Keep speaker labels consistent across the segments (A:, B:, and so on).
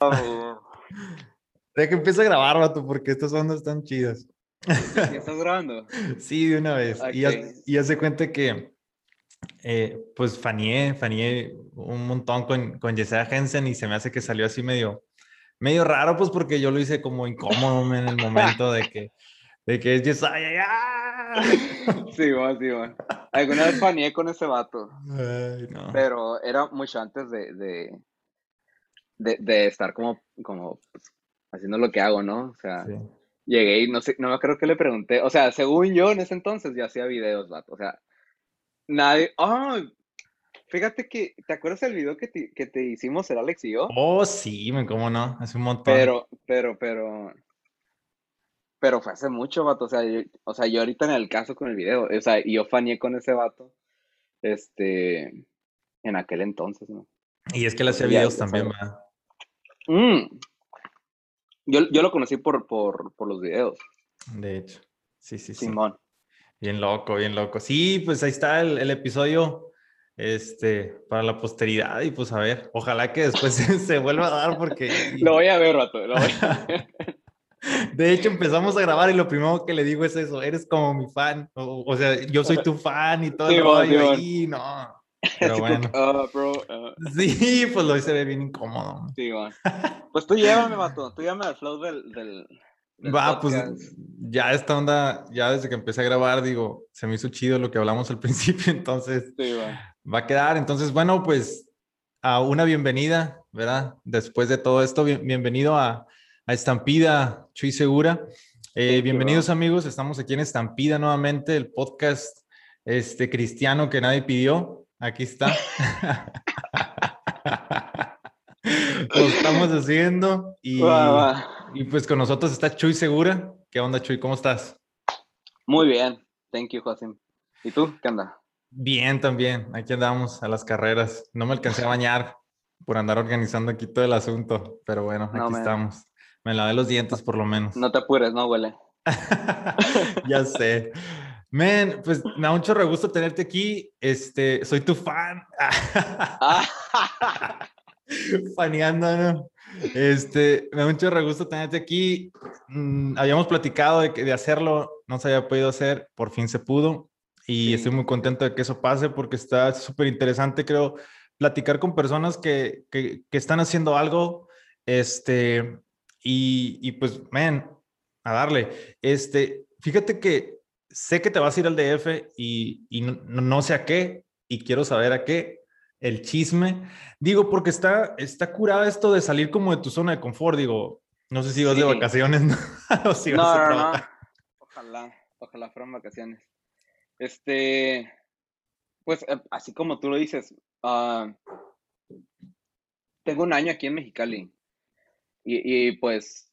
A: De que empiece a grabar, vato, porque estas ondas están chidas.
B: ¿Ya estás grabando?
A: Sí, de una vez. Y, ya,
B: Ok.
A: y ya se cuenta que, eh, pues, fanié, fanié un montón con, con Yesenia Jensen y se me hace que salió así medio, medio raro, pues, porque yo lo hice como incómodo en el momento de que, de que es ¡ya!
B: Sí, va, sí, va. Alguna vez faneé con ese vato,
A: Ay, no.
B: pero era mucho antes de, de, de, de estar como, como pues, haciendo lo que hago, ¿no? O sea,
A: Sí.
B: llegué y no sé, no me acuerdo que le pregunté. O sea, según yo en ese entonces ya hacía videos, vato. O sea, nadie. ¡Ah! fíjate que, ¿te acuerdas del video que te, que te hicimos el Alex y yo?
A: Oh, sí, cómo no, hace un montón.
B: Pero, pero, pero. Pero fue hace mucho, vato. O sea, yo, o sea, yo ahorita en el caso con el video. O sea, yo faneé con ese vato. Este. En aquel entonces, ¿no?
A: Y es que él hacía videos también. ¿verdad?
B: Mm. Yo, yo lo conocí por, por, por los videos.
A: De hecho. Sí, sí, sí.
B: Simón.
A: Bien loco, bien loco. Sí, pues ahí está el, el episodio este, para la posteridad y pues a ver, ojalá que después se, vuelva a dar porque...
B: Lo voy a ver, vato. Lo voy a ver.
A: De hecho, empezamos a grabar y lo primero que le digo es eso, eres como mi fan, o, o sea, yo soy tu fan y todo el
B: Simón,
A: rollo
B: Simón.
A: ahí, no. Pero bueno,
B: "Ah, bro, ah".
A: sí, pues lo ve bien incómodo.
B: Sí, man. Pues tú llévame, vato. Tú llévame al flow del, del, del
A: Va, pues ya esta onda, ya desde que empecé a grabar, digo, se me hizo chido lo que hablamos al principio, entonces
B: Sí,
A: va a quedar. Entonces, bueno, pues a una bienvenida, ¿verdad? Después de todo esto, bien- bienvenido a, a Estampida, Chuy Segura. Eh, bienvenidos
B: bro.
A: amigos, estamos aquí en Estampida nuevamente, el podcast este, cristiano que nadie pidió. Aquí está. Lo estamos haciendo y,
B: Va, va.
A: y pues con nosotros está Chuy Segura. ¿Qué onda, Chuy? ¿Cómo estás?
B: Muy bien. Thank you, Josim. ¿Y tú? ¿Qué onda?
A: Bien, también. Aquí andamos a las carreras. No me alcancé a bañar por andar organizando aquí todo el asunto, pero bueno, aquí
B: No,
A: estamos. Me lavé los dientes por lo menos.
B: No te apures, no huele.
A: ya sé. Men, pues me da mucho gusto tenerte aquí. Este, soy tu fan. Faneando, ¿no? Este, me da mucho gusto tenerte aquí. Mm, habíamos platicado de, que- de hacerlo, no se había podido hacer, por fin se pudo. Y
B: Sí.
A: estoy muy contento de que eso pase porque está súper interesante, creo, platicar con personas que, que, que están haciendo algo. Este, y, y pues, man, a darle. Este, fíjate que sé que te vas a ir al DF y, y no, no- sé a qué, y quiero saber a qué. El chisme. Digo, porque está, está curada esto de salir como de tu zona de confort. Digo, no sé si vas de vacaciones ¿no? o si vas
B: no,
A: a trabajar.
B: Ojalá, ojalá fueran vacaciones. Este, pues eh, así como tú lo dices, ah, tengo un año aquí en Mexicali. Y, y, pues,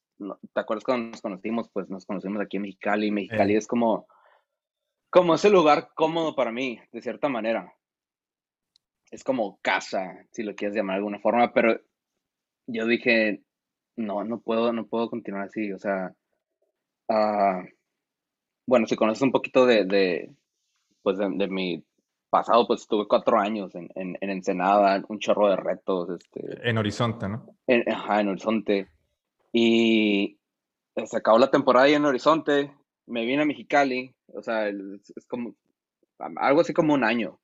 B: ¿te acuerdas cuando nos conocimos? Pues nos conocimos aquí en Mexicali. Mexicali
A: Eh.
B: es como, como ese lugar cómodo para mí, de cierta manera. Es como casa, si lo quieres llamar de alguna forma, pero yo dije, no, no puedo, no puedo continuar así. O sea, ah, bueno, si conoces un poquito de, de, pues de, de mi pasado, pues tuve cuatro años en, en, en Ensenada, un chorro de retos, este,
A: En Horizonte, ¿no?
B: en, ajá, en Horizonte. Y se acabó la temporada ahí en Horizonte, me vine a Mexicali, o sea, es, como algo así como un año.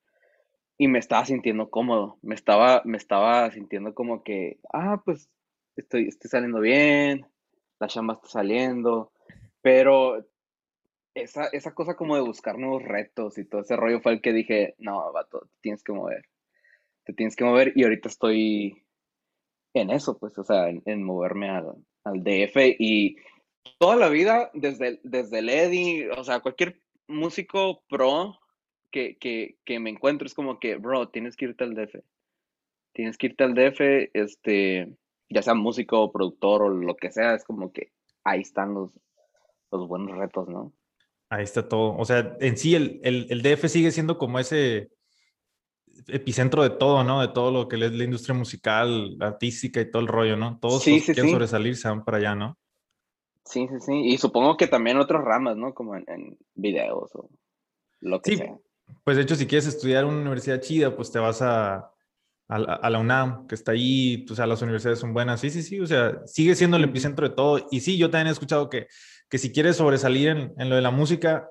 B: Y me estaba sintiendo cómodo, me estaba, me estaba sintiendo como que, ah, pues estoy, estoy saliendo bien, la chamba está saliendo, pero esa, esa cosa como de buscar nuevos retos y todo ese rollo fue el que dije, no, vato, te tienes que mover, te tienes que mover y ahorita estoy en eso, pues, o sea, en, en moverme al, al DF y toda la vida, desde, desde el Eddie, o sea, cualquier músico pro que, que, que me encuentro es como que, bro, tienes que irte al DF, tienes que irte al DF, este, ya sea músico, productor o lo que sea, es como que ahí están los, los buenos retos, ¿no?
A: Ahí está todo. O sea, en sí el, el, el DF sigue siendo como ese epicentro de todo, ¿no? De todo lo que es la industria musical, artística y todo el rollo, ¿no? Todos
B: Sí,
A: los que quieren
B: sí.
A: sobresalir se van para allá, ¿no?
B: Sí, sí, sí. Y supongo que también otras ramas, ¿no? Como en, en videos o lo que
A: Sí,
B: sea.
A: pues de hecho, si quieres estudiar en una universidad chida, pues te vas a, a, la UNAM, que está ahí, o sea, las universidades son buenas. Sí, sí, sí, o sea, sigue siendo el epicentro de todo. Y sí, yo también he escuchado que, que si quieres sobresalir en, en lo de la música,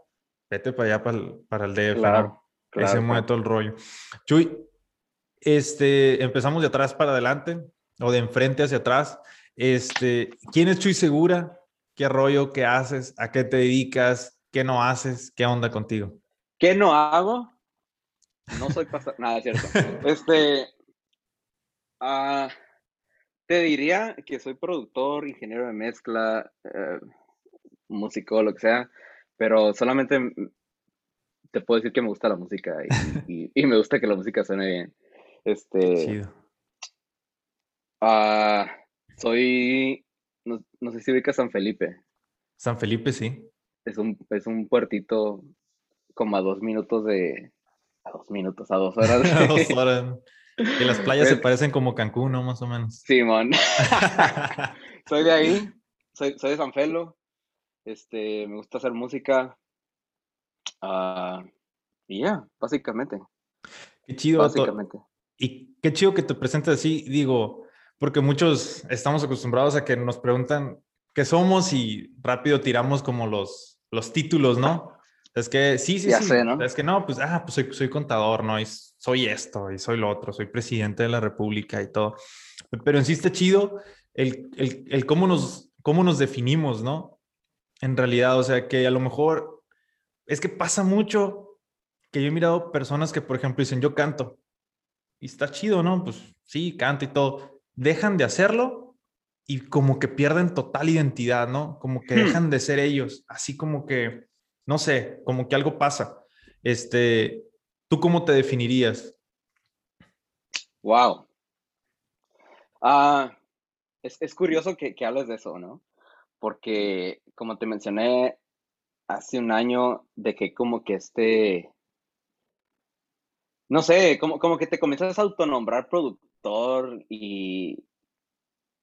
A: vete para allá, para el, para el DF. Claro, Ahí se mueve todo el rollo. Chuy, este, empezamos de atrás para adelante o de enfrente hacia atrás. Este, ¿quién es Chuy Segura? ¿Qué rollo? ¿Qué haces? ¿A qué te dedicas? ¿Qué no haces? ¿Qué onda contigo?
B: ¿Qué no hago? No soy pastor. Nada, es cierto. Este, Ah, te diría que soy productor, ingeniero de mezcla, eh, músico, lo que sea, pero solamente te puedo decir que me gusta la música y, me gusta que la música suene bien. Este, ah, soy, no, sé si ubica San Felipe.
A: San Felipe, sí.
B: Es un, es un puertito como a dos minutos de, a dos minutos, a dos horas.
A: a dos horas. Que las playas se parecen como Cancún, ¿no? Más o menos.
B: Simón. soy de ahí, soy, de San Felo. Este, me gusta hacer música. Ah, y ya, básicamente.
A: Qué chido. Básicamente. Y qué chido que te presentes así, digo, porque muchos estamos acostumbrados a que nos preguntan qué somos y rápido tiramos como los, los títulos, ¿no? Es que sí, sí, sí. Es que no, pues, ah, pues soy, soy contador, ¿no? Y soy esto, y soy lo otro, soy presidente de la República y todo. Pero en sí está chido el, el, el cómo, nos, cómo nos definimos, ¿no? En realidad, o sea, que a lo mejor es que pasa mucho que yo he mirado personas que, por ejemplo, dicen, yo canto. Y está chido, ¿no? Pues sí, canto y todo. Dejan de hacerlo y como que pierden total identidad, ¿no? Como que hmm. dejan de ser ellos. Así como que no sé, como que algo pasa. Este, ¿tú cómo te definirías?
B: Wow. Ah, es, curioso que, que hables de eso, ¿no? Porque, como te mencioné hace un año, de que como que este, no sé, como, como que te comienzas a autonombrar productor y,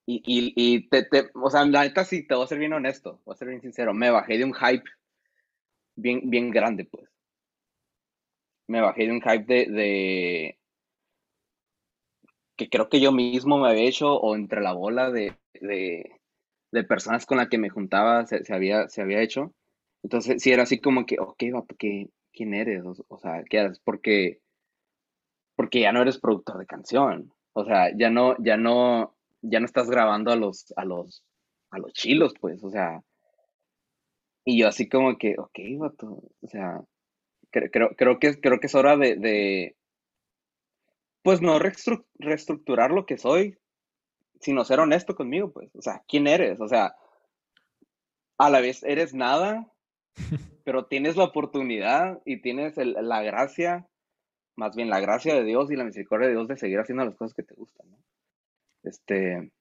B: y, y, te, te, o sea, la neta sí, te voy a ser bien honesto, voy a ser bien sincero, me bajé de un hype bien, bien grande, pues. Me bajé de un hype de, que creo que yo mismo me había hecho o entre la bola de, de, personas con las que me juntaba se, había, se había hecho. Entonces, sí era así como que, ok, va, porque, ¿quién eres? O, sea, ¿qué haces? Porque, porque ya no eres productor de canción. O sea, ya no, ya no, ya no estás grabando a los, a los, a los chilos, pues. O sea, y yo así como que, ok, vato, o sea, creo, creo, que, creo que es hora de, pues no reestructurar lo que soy, sino ser honesto conmigo, pues, o sea, ¿quién eres? O sea, a la vez eres nada, pero tienes la oportunidad y tienes la gracia, más bien la gracia de Dios y la misericordia de Dios de seguir haciendo las cosas que te gustan, ¿no? Este,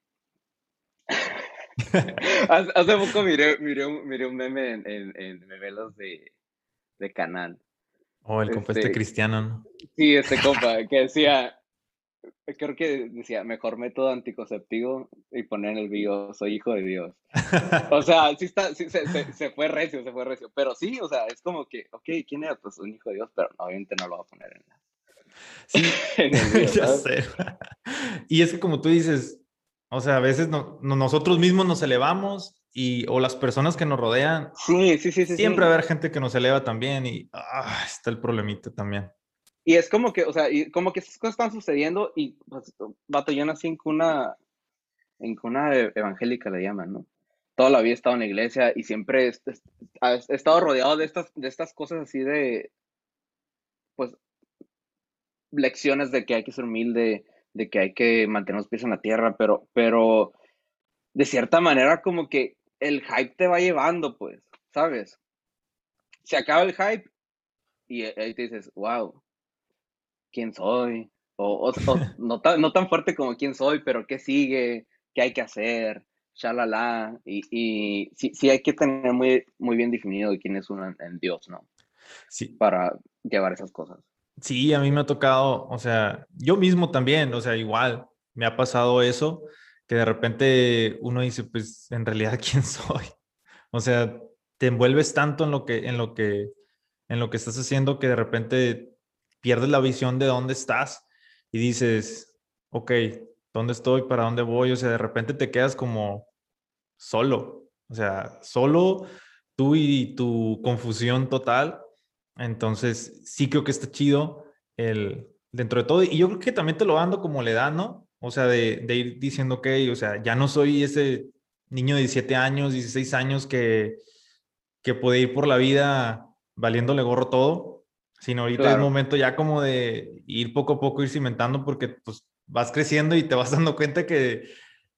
B: Hace poco miré, miré, un, miré un meme en, en, en memelos de, de canal.
A: Oh, el compa este, este cristiano, ¿no?
B: Sí, este compa, que decía, creo que decía, mejor método anticonceptivo y poner en el video, soy hijo de Dios. O sea, sí está, sí, se, se, fue recio, se fue recio. Pero sí, o sea, es como que, ok, ¿quién era? Pues un hijo de Dios, pero obviamente no lo va a poner en la...
A: Sí, ya sé. Y es que como tú dices, o sea, a veces nosotros mismos nos elevamos y, o las personas que nos rodean.
B: Sí, sí, sí. sí
A: siempre va a haber gente que nos eleva también y ah, está el problemita también.
B: Y es como que, o sea, y como que esas cosas están sucediendo y, pues, vato, yo nací en cuna, en cuna evangélica le llaman, ¿no? Toda la vida he estado en la iglesia y siempre he, he estado rodeado de estas, de estas cosas así de, pues, lecciones de que hay que ser humilde, de que hay que mantener los pies en la tierra, pero, pero de cierta manera como que el hype te va llevando, pues, ¿sabes? Se acaba el hype y ahí te dices, wow, ¿quién soy? O, no, tan, no, tan, fuerte como quién soy, pero ¿qué sigue? ¿Qué hay que hacer? Shalala. Y, y sí, sí hay que tener muy, muy bien definido quién es uno en Dios, ¿no?
A: Sí.
B: Para llevar esas cosas.
A: Sí, a mí me ha tocado, o sea, yo mismo también, o sea, igual, me ha pasado eso, que de repente uno dice, pues, en realidad, ¿quién soy? O sea, te envuelves tanto en lo que, en lo que, en lo que estás haciendo que de repente pierdes la visión de dónde estás y dices, ok, ¿dónde estoy? ¿Para dónde voy? O sea, de repente te quedas como solo, o sea, solo tú y tu confusión total. Entonces, sí creo que está chido el, dentro de todo. Y yo creo que también te lo ando como le da, ¿no? O sea, de, de ir diciendo, ok, o sea, ya no soy ese niño de 17 años, 16 años que, que puede ir por la vida valiéndole gorro todo, sino ahorita es momento ya como de ir poco a poco, ir cimentando, porque pues vas creciendo y te vas dando cuenta que,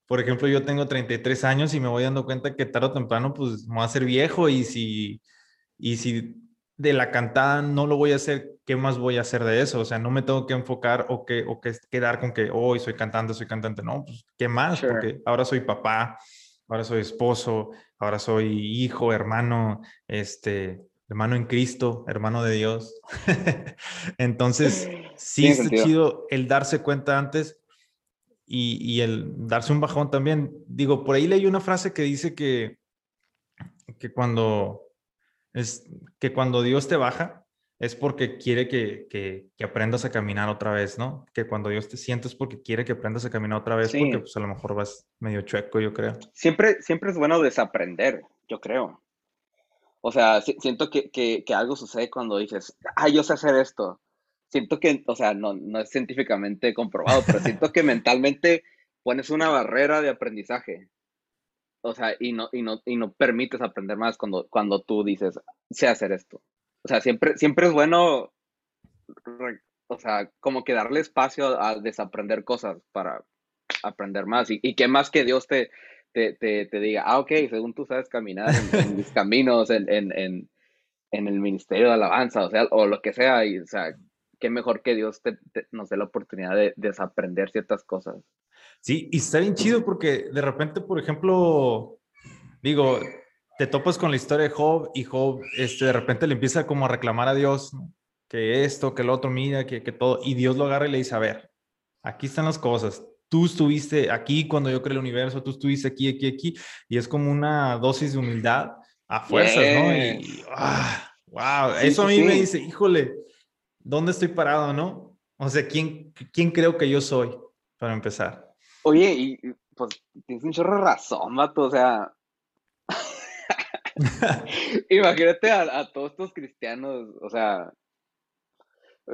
A: por ejemplo, yo tengo 33 años y me voy dando cuenta que tarde o temprano pues me voy a ser viejo y si, y si de la cantada no lo voy a hacer, ¿qué más voy a hacer de eso? O sea, no me tengo que enfocar o que, o que quedar con que hoy soy cantante, soy cantante. No, pues, ¿qué más? Porque ahora soy papá, ahora soy esposo, ahora soy hijo, hermano, este, hermano en Cristo, hermano de Dios. Entonces, sí es chido el darse cuenta antes y, y, el darse un bajón también. Digo, por ahí leí una frase que dice que, que cuando es que cuando Dios te baja es porque quiere que, que, que, aprendas a caminar otra vez, ¿no? Que cuando Dios te siente es porque quiere que aprendas a caminar otra vez, porque pues a lo mejor vas medio chueco, yo creo.
B: Siempre, siempre es bueno desaprender, yo creo. O sea, siento que, que, que, algo sucede cuando dices, ah, yo sé hacer esto. Siento que, o sea, no, no es científicamente comprobado, pero siento que mentalmente pones una barrera de aprendizaje o sea, y no, y no, y no permites aprender más cuando, cuando tú dices, sé hacer esto. O sea, siempre, siempre es bueno, o sea, como que darle espacio a desaprender cosas para aprender más. Y, y qué más que Dios te, te, te, te, diga, ah, ok, según tú sabes caminar en, mis caminos, en, en, en, el ministerio de alabanza, o sea, o lo que sea, y, o sea, qué mejor que Dios te, nos dé la oportunidad de desaprender ciertas cosas.
A: Sí, y está bien chido porque de repente, por ejemplo, digo, te topas con la historia de Job y Job este, de repente le empieza como a reclamar a Dios que esto, que lo otro, mira, que, que todo, y Dios lo agarra y le dice, a ver, aquí están las cosas, tú estuviste aquí cuando yo creé el universo, tú estuviste aquí, aquí, aquí, y es como una dosis de humildad a fuerzas, ¿no? Y, wow, ah, eso a mí me dice, híjole, ¿dónde estoy parado, no? O sea, ¿quién, ¿quién creo que yo soy, para empezar?
B: Oye, y pues tienes un chorro de razón, mato, o sea. Imagínate a, todos estos cristianos, o sea,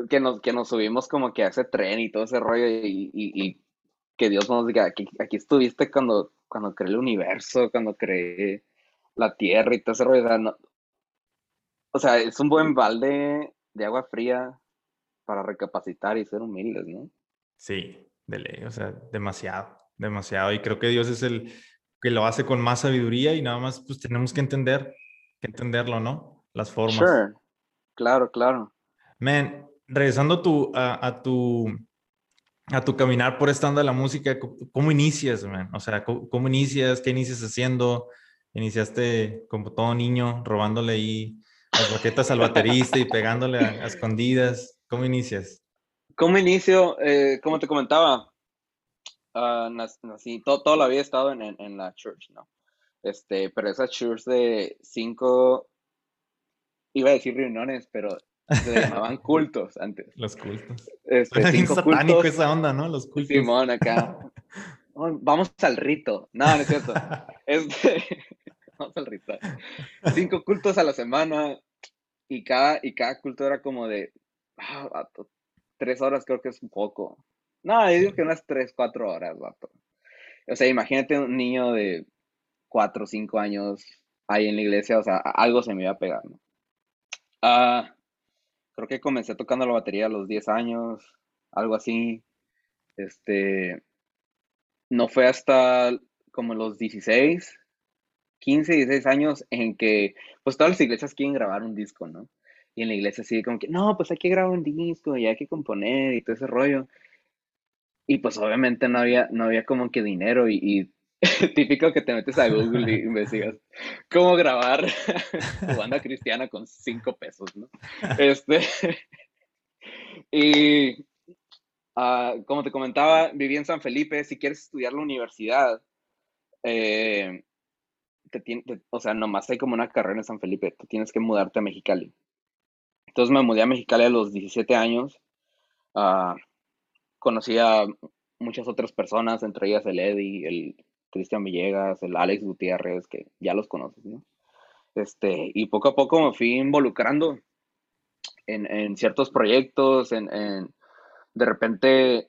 B: que nos, que nos subimos como que a ese tren y todo ese rollo y, que Dios nos diga, aquí, aquí estuviste cuando, cuando creé el universo, cuando creé la tierra y todo ese rollo. O sea, o sea, es un buen balde de agua fría para recapacitar y ser humildes, ¿no?
A: Sí, de ley, o sea, demasiado, demasiado. Y creo que Dios es el que lo hace con más sabiduría y nada más pues tenemos que entender, que entenderlo, ¿no? Las formas. Sure.
B: Claro, claro.
A: Man, regresando tu, a, tu a tu caminar por esta onda de la música, ¿cómo inicias, man? O sea, ¿cómo, inicias? ¿Qué inicias haciendo? ¿Iniciaste como todo niño robándole ahí las baquetas al baterista y pegándole a escondidas? ¿Cómo inicias?
B: ¿Cómo inicio? Eh, como te comentaba, uh, nací, toda la vida he estado en, en, la church, ¿no? Este, pero esa church de cinco, iba a decir reuniones, pero se llamaban cultos antes.
A: Los cultos. Este, cinco satánico esa onda, ¿no? Los cultos.
B: Simón, acá. Vamos al rito. No, no es cierto. Este, vamos al rito. Cinco cultos a la semana y cada, y cada culto era como de, ah, tres horas creo que es un poco. No, yo digo que unas tres, cuatro horas, vato. O sea, imagínate un niño de cuatro cinco años ahí en la iglesia, o sea, algo se me iba a pegar, ¿no? Ah, creo que comencé tocando la batería a los 10 años, algo así. Este, no fue hasta como los 16, 15, 16 años en que, pues todas las iglesias quieren grabar un disco, ¿no? Y en la iglesia así como que, no, pues hay que grabar un disco y hay que componer y todo ese rollo. Y pues obviamente no había, no había como que dinero y, típico que te metes a Google y investigas cómo grabar tu banda cristiana con cinco pesos, ¿no? Este, y ah, como te comentaba, viví en San Felipe. Si quieres estudiar la universidad, eh, o sea, nomás hay como una carrera en San Felipe, tú tienes que mudarte a Mexicali. Entonces me mudé a Mexicali a los 17 años. Uh, conocí a muchas otras personas, entre ellas el Eddie, el Cristian Villegas, el Alex Gutiérrez, que ya los conoces, ¿no? Este, y poco a poco me fui involucrando en, ciertos proyectos, en, de repente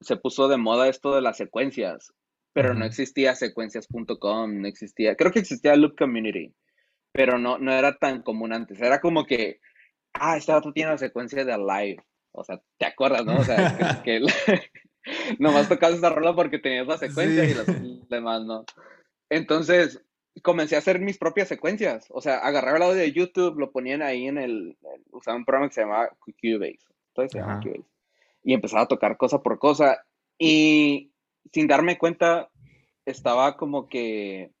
B: se puso de moda esto de las secuencias, pero no existía secuencias.com, no existía, creo que existía Loop Community, pero no, no era tan común antes, era como que, ah, este otro tiene la secuencia de live, o sea, ¿te acuerdas, no? O sea, que, nomás tocabas esa rola porque tenías la secuencia y las demás, ¿no? Entonces, comencé a hacer mis propias secuencias. O sea, agarraba el audio de YouTube, lo ponían ahí en el. usaba un programa que se llamaba Cubase. Entonces se llama Cubase. Y empezaba a tocar cosa por cosa. Y sin darme cuenta, estaba como que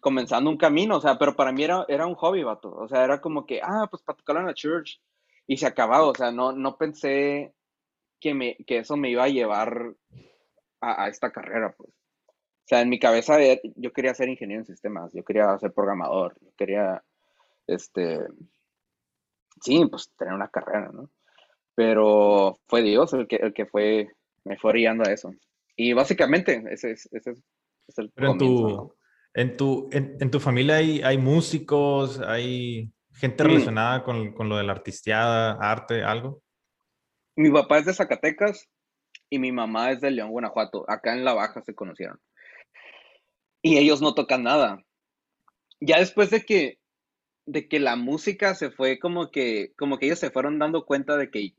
B: comenzando un camino. O sea, pero para mí era, era un hobby, vato. O sea, era como que, ah, pues para tocarlo en la church. Y se acababa. O sea, no, no pensé que, me, que eso me iba a llevar a, a esta carrera, pues. O sea, en mi cabeza yo quería ser ingeniero en sistemas, yo quería ser programador, yo quería, este, sí, pues tener una carrera, ¿no? Pero fue Dios el que, el que fue, me fue guiando a eso. Y básicamente ese es, ese es, el
A: Pero en tu, en tu, en, tu familia hay, hay músicos, hay gente mm. relacionada con, con, lo de la artisteada, arte, algo.
B: Mi papá es de Zacatecas y mi mamá es de León, Guanajuato. Acá en La Baja se conocieron y ellos no tocan nada. Ya después de que, de que la música se fue como que, como que ellos se fueron dando cuenta de que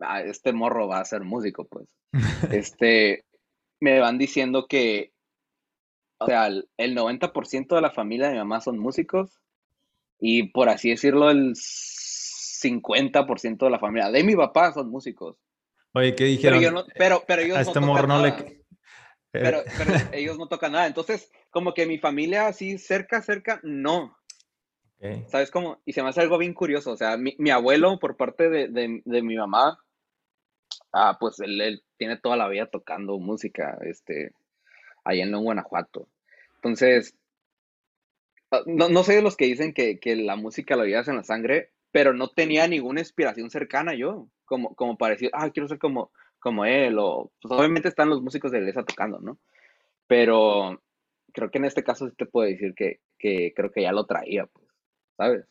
B: ah, este morro va a ser músico, pues. este, me van diciendo que, o sea, el, 90% de la familia de mi mamá son músicos y por así decirlo, el 50% de la familia de mi papá son músicos.
A: Oye, ¿qué dijeron?
B: Pero, pero, ellos a este morro no le pero, pero ellos no tocan nada. Entonces, como que mi familia así cerca, cerca, no. ¿Sabes cómo? Y se me hace algo bien curioso. O sea, mi, mi abuelo, por parte de, de, de, mi mamá, ah, pues él, él, tiene toda la vida tocando música, este, ahí en Guanajuato. Entonces, ah, no, no soy de los que dicen que, que la música la llevas en la sangre, pero no tenía ninguna inspiración cercana yo, como, como para ah, quiero ser como, como él, o pues obviamente están los músicos de iglesia tocando, ¿no? Pero creo que en este caso sí te puedo decir que, creo que ya lo traía, pues, ¿sabes?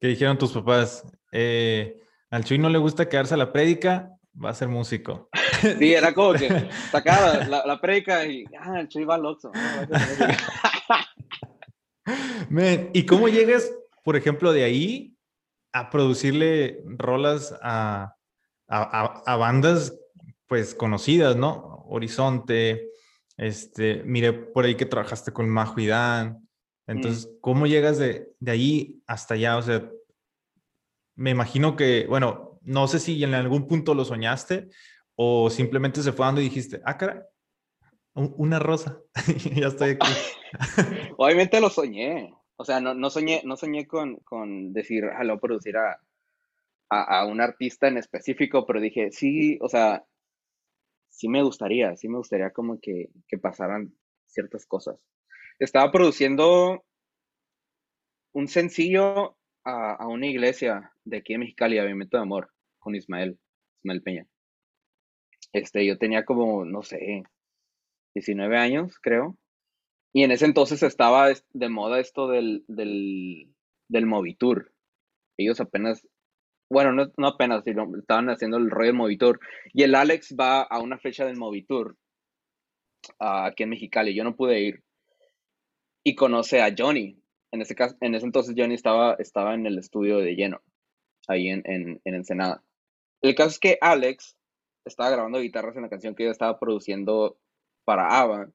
A: ¿Qué dijeron tus papás? Eh, al Chuy no le gusta quedarse a la prédica, va a ser músico.
B: Sí, era como que sacaba la, la y, ah, el Chuy va al Oxxo.
A: ¿y cómo llegas, por ejemplo, de ahí a producirle rolas a, a, bandas pues conocidas, ¿no? Horizonte, este, mire por ahí que trabajaste con Majo y Dan. Entonces, mm. ¿cómo llegas de, de ahí hasta allá? O sea, me imagino que, bueno, no sé si en algún punto lo soñaste o simplemente se fue dando y dijiste, ah, cara, una rosa, ya estoy aquí.
B: Obviamente lo soñé. O sea, no, soñé, no soñé con, decir, ah, lo producir a, a, un artista en específico, pero dije, sí, o sea, sí me gustaría, sí me gustaría como que, que pasaran ciertas cosas. Estaba produciendo un sencillo a, a, una iglesia de aquí en Mexicali, Avivamiento de Amor, con Ismael, Ismael Peña. Este, yo tenía como, no sé, 19 años, creo. Y en ese entonces estaba de moda esto del, del, del Movitour. Ellos apenas bueno, no, apenas, sino estaban haciendo el rollo del Movitur. Y el Alex va a una fecha del Movitur uh, aquí en Mexicali. Yo no pude ir. Y conoce a Johnny. En ese, caso, en ese entonces Johnny estaba, estaba en el estudio de lleno, ahí en, en, en Ensenada. El caso es que Alex estaba grabando guitarras en la canción que yo estaba produciendo para Ava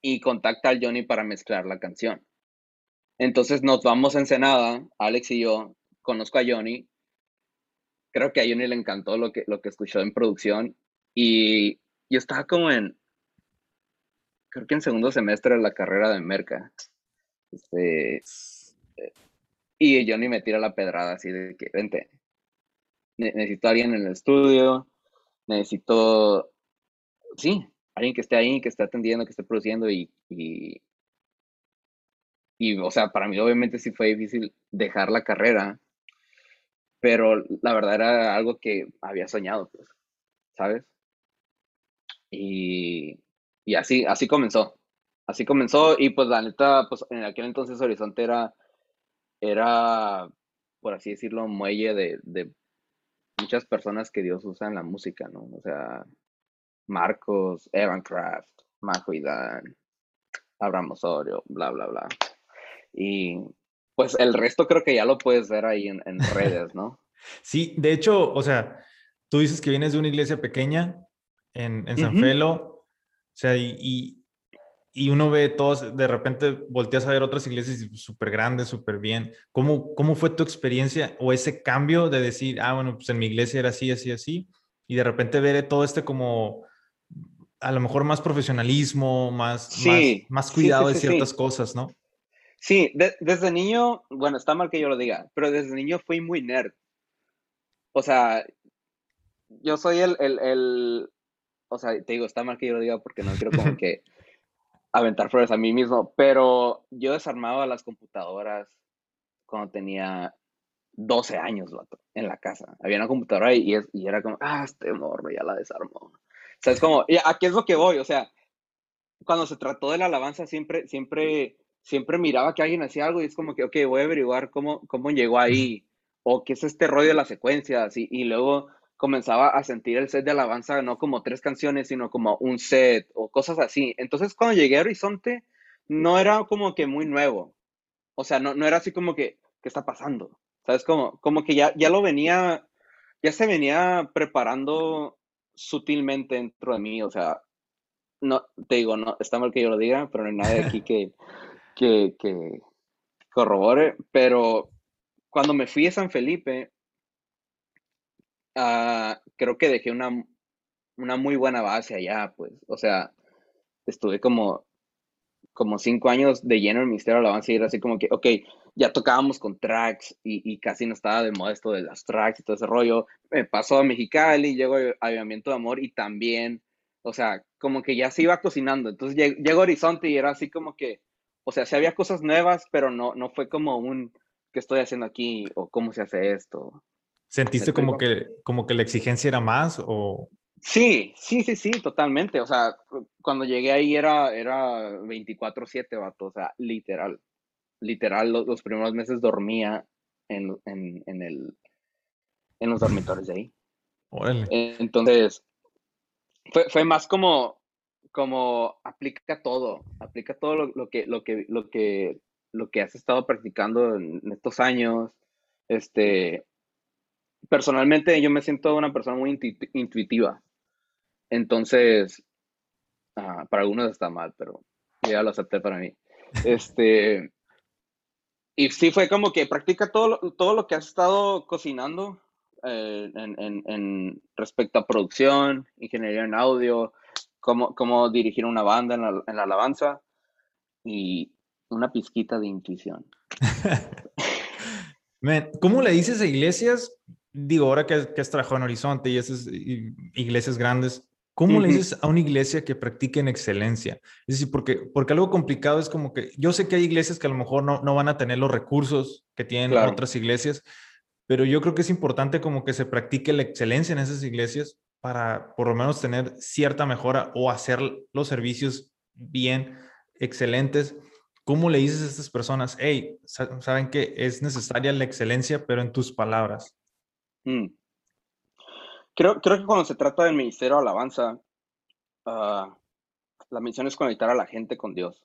B: y contacta al Johnny para mezclar la canción. Entonces nos vamos a Ensenada, Alex y yo, conozco a Johnny. Creo que a Johnny le encantó lo que, lo que escuchó en producción. Y yo estaba como en, creo que en segundo semestre de la carrera de Merca. Este, y Johnny me tira la pedrada así de que, vente, necesito a alguien en el estudio, necesito, sí, alguien que esté ahí, que esté atendiendo, que esté produciendo y, y, y, o sea, para mí obviamente sí fue difícil dejar la carrera pero la verdad era algo que había soñado, pues, ¿sabes? Y, y así, así comenzó. Así comenzó y pues la neta, pues en aquel entonces Horizonte era, era por así decirlo, muelle de, de muchas personas que Dios usa en la música, ¿no? O sea, Marcos, Evan Craft, Majo y Dan, Abraham Osorio, bla, bla, bla. Y pues el resto creo que ya lo puedes ver ahí en, redes, ¿no?
A: Sí, de hecho, o sea, tú dices que vienes de una iglesia pequeña en, San Felo, o sea, y, y, uno ve todos, de repente volteas a ver otras iglesias súper grandes, súper bien. ¿Cómo, ¿Cómo fue tu experiencia o ese cambio de decir, ah, bueno, pues en mi iglesia era así, así, así, y de repente ver todo este como a lo mejor más profesionalismo, más, más, cuidado de ciertas cosas, ¿no?
B: Sí, desde niño, bueno, está mal que yo lo diga, pero desde niño fui muy nerd. O sea, yo soy el, el, el, o sea, te digo, está mal que yo lo diga porque no quiero como que aventar flores a mí mismo, pero yo desarmaba las computadoras cuando tenía 12 años, en la casa. Había una computadora y, y era como, ah, este morro ya la desarmó. O sea, es como, ¿a qué es lo que voy? O sea, cuando se trató de la alabanza, siempre, siempre, siempre miraba que alguien hacía algo y es como que, ok, voy a averiguar cómo, cómo llegó ahí, o qué es este rollo de las secuencias, y, y luego comenzaba a sentir el set de alabanza no como tres canciones, sino como un set o cosas así. Entonces, cuando llegué a Horizonte, no era como que muy nuevo. O sea, no, no era así como que, ¿qué está pasando? ¿Sabes? Como, como que ya, ya lo venía, ya se venía preparando sutilmente dentro de mí, o sea, no, te digo, no, está mal que yo lo diga, pero no hay nadie aquí que, que, que corrobore, pero cuando me fui a San Felipe, uh, creo que dejé una, una muy buena base allá, pues, o sea, estuve como, como cinco años de lleno en el Ministerio de Alabanza y era así como que, ok, ya tocábamos con tracks y, casi no estaba de moda esto de las tracks y todo ese rollo. Me pasó a Mexicali, llegó a Avivamiento de Amor y también, o sea, como que ya se iba cocinando. Entonces llegó Horizonte y era así como que, o sea, sí había cosas nuevas, pero no, no fue como un, ¿qué estoy haciendo aquí? o cómo se hace esto.
A: ¿Sentiste como que, como que la exigencia era más o...?
B: Sí, sí, sí, sí, totalmente. O sea, cuando llegué ahí era, era 24/7, vato, o sea, literal literal los, primeros meses dormía en, el, en los dormitorios de ahí. Entonces, fue, más como, como aplica todo, aplica todo lo, que, lo, que, lo, que, lo que has estado practicando en, estos años. Este, personalmente yo me siento una persona muy intuitiva. Entonces, ah, para algunos está mal, pero ya lo acepté para mí. Este, y sí fue como que practica todo, todo lo que has estado cocinando eh, en, respecto a producción, ingeniería en audio, cómo, cómo dirigir una banda en la, en la alabanza y una pizquita de intuición.
A: ¿Cómo le dices a iglesias? Digo, ahora que, que has trabajado en Horizonte y esas iglesias grandes, ¿Cómo le dices a una iglesia que practique en excelencia? Es decir, porque, porque algo complicado es como que yo sé que hay iglesias que a lo mejor no, no van a tener los recursos que tienen otras iglesias, pero yo creo que es importante como que se practique la excelencia en esas iglesias para por lo menos tener cierta mejora o hacer los servicios bien, excelentes. ¿Cómo le dices a estas personas, hey, saben que es necesaria la excelencia, pero en tus palabras? Mm.
B: Creo, creo que cuando se trata del ministerio de alabanza, ah, la misión es conectar a la gente con Dios.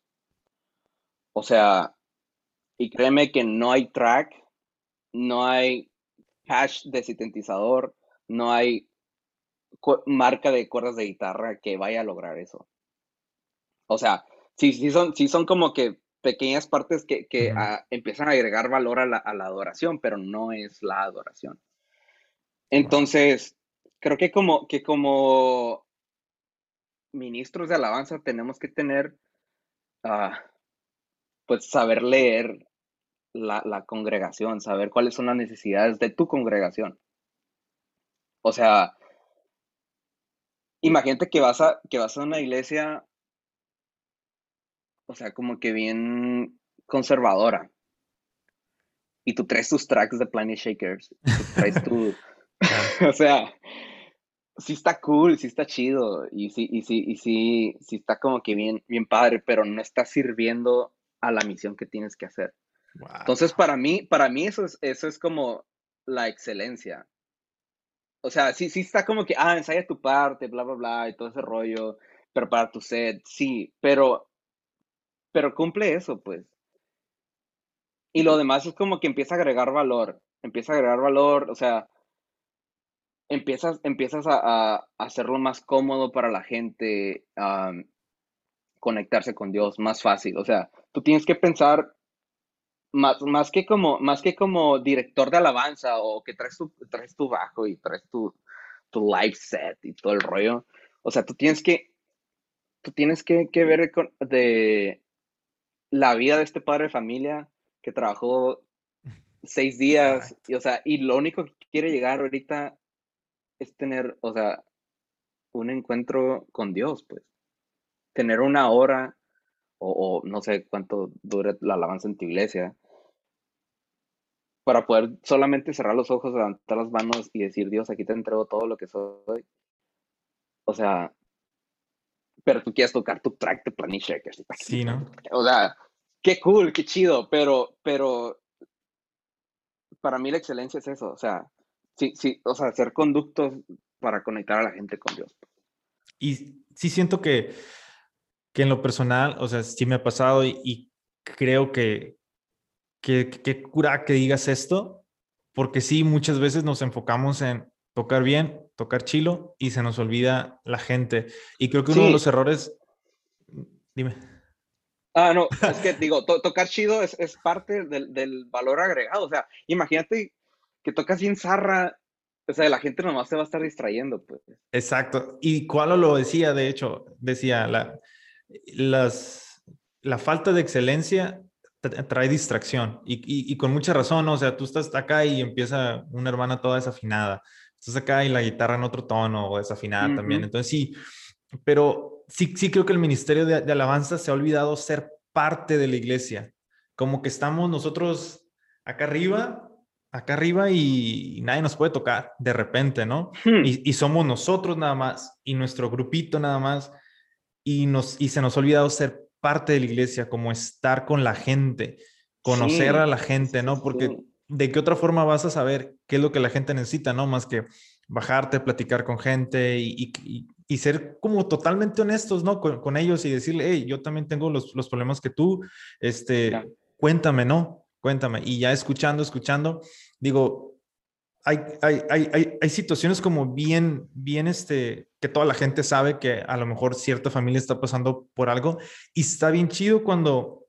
B: O sea, y créeme que no hay track, no hay hash de sintetizador, no hay marca de cuerdas de guitarra que vaya a lograr eso. O sea, sí, sí, son, sí son como que pequeñas partes que, ah, empiezan a agregar valor a la, a la, adoración, pero no es la adoración. Entonces, creo que como, que como ministros de alabanza tenemos que tener, uh, pues saber leer la, congregación, saber cuáles son las necesidades de tu congregación. O sea, imagínate que vas a, que vas a una iglesia, o sea, como que bien conservadora. Y tú traes tus tracks de Planet Shakers. Tú traes tu. o sea, sí está cool, sí está chido y sí, y sí, y sí, sí está como que bien, bien padre, pero no está sirviendo a la misión que tienes que hacer. Entonces, para mí, para mí eso es, eso es como la excelencia. O sea, sí, sí está como que, ah, ensaya tu parte, bla, bla, bla, y todo ese rollo, prepara tu set, sí, pero, pero cumple eso, pues. Y lo demás es como que empieza a agregar valor, empieza a agregar valor, o sea, empiezas, empiezas a, hacerlo más cómodo para la gente, conectarse con Dios más fácil. O sea, tú tienes que pensar más, más, que, como, más que como director de alabanza o que traes tu, traes tu bajo y traes tu, tu live set y todo el rollo. O sea, tú tienes que, tú tienes que, que ver de la vida de este padre de familia que trabajó seis días, y, o sea, y lo único que quiere llegar ahorita es tener, o sea, un encuentro con Dios, pues. Tener una hora, o, no sé cuánto dure la alabanza en tu iglesia, para poder solamente cerrar los ojos, levantar las manos y decir, Dios, aquí te entrego todo lo que soy. O sea, pero tú quieres tocar tu track de Shakers.
A: Sí, ¿no?
B: O sea, qué cool, qué chido, pero, pero para mí la excelencia es eso, o sea, sí, sí, o sea, hacer conductos para conectar a la gente con Dios.
A: Y sí siento que, que en lo personal, o sea, sí me ha pasado y, creo que, que, que cura que digas esto, porque sí, muchas veces nos enfocamos en tocar bien, tocar chilo y se nos olvida la gente. Y creo que uno de los errores, dime.
B: Ah, no, es que digo, tocar chido es, es parte del, del, valor agregado. O sea, imagínate que tocas bien zarra, o sea, la gente nomás se va a estar distrayendo, pues.
A: Exacto. Y cuál lo decía, de hecho, decía, la, las, la falta de excelencia trae distracción. Y, y, con mucha razón, o sea, tú estás acá y empieza una hermana toda desafinada, estás acá y la guitarra en otro tono o desafinada también, entonces sí, pero sí, sí creo que el ministerio de, de, alabanza se ha olvidado ser parte de la iglesia, como que estamos nosotros acá arriba acá arriba y, nadie nos puede tocar de repente, ¿no? Hmm. Y, somos nosotros nada más y nuestro grupito nada más y, nos, y se nos ha olvidado ser parte de la iglesia, como estar con la gente, conocer a la gente, ¿no? Porque de qué otra forma vas a saber qué es lo que la gente necesita, ¿no? Más que bajarte, platicar con gente y, y ser como totalmente honestos, ¿no? Con, ellos y decirle, hey, yo también tengo los, los problemas que tú, este, cuéntame, ¿no? Cuéntame. Y ya escuchando, escuchando, digo, hay, hay, hay, hay, situaciones como bien, bien, este, que toda la gente sabe que a lo mejor cierta familia está pasando por algo y está bien chido cuando,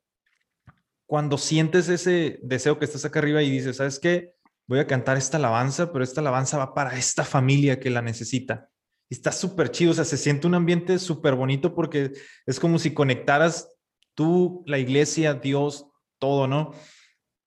A: cuando sientes ese deseo que estás acá arriba y dices, ¿sabes qué? Voy a cantar esta alabanza, pero esta alabanza va para esta familia que la necesita. Y está súper chido, o sea, se siente un ambiente súper bonito porque es como si conectaras tú, la iglesia, Dios, todo, ¿no?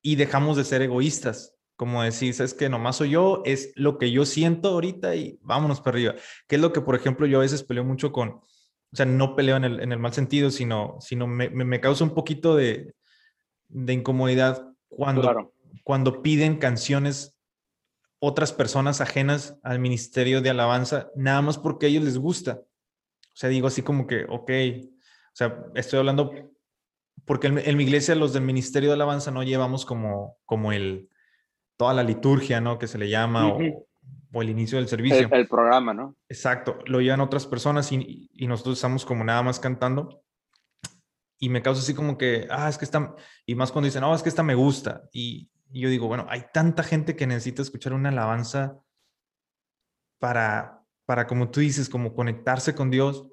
A: Y dejamos de ser egoístas. Como decís, es que nomás soy yo, es lo que yo siento ahorita y vámonos para arriba. Que es lo que, por ejemplo, yo a veces peleo mucho con, o sea, no peleo en el, en el mal sentido, sino, sino me, me, causa un poquito de, de incomodidad cuando, cuando piden canciones otras personas ajenas al ministerio de alabanza, nada más porque a ellos les gusta. O sea, digo así como que, ok, o sea, estoy hablando porque en, mi iglesia los del Ministerio de Alabanza no llevamos como, como el, toda la liturgia, ¿no? Que se le llama, o, el inicio del servicio.
B: El, programa, ¿no?
A: Exacto, lo llevan otras personas y, y, nosotros estamos como nada más cantando. Y me causa así como que, ah, es que está, y más cuando dicen, no, es que esta me gusta. Y, y yo digo, bueno, hay tanta gente que necesita escuchar una alabanza para, para, como tú dices, como conectarse con Dios.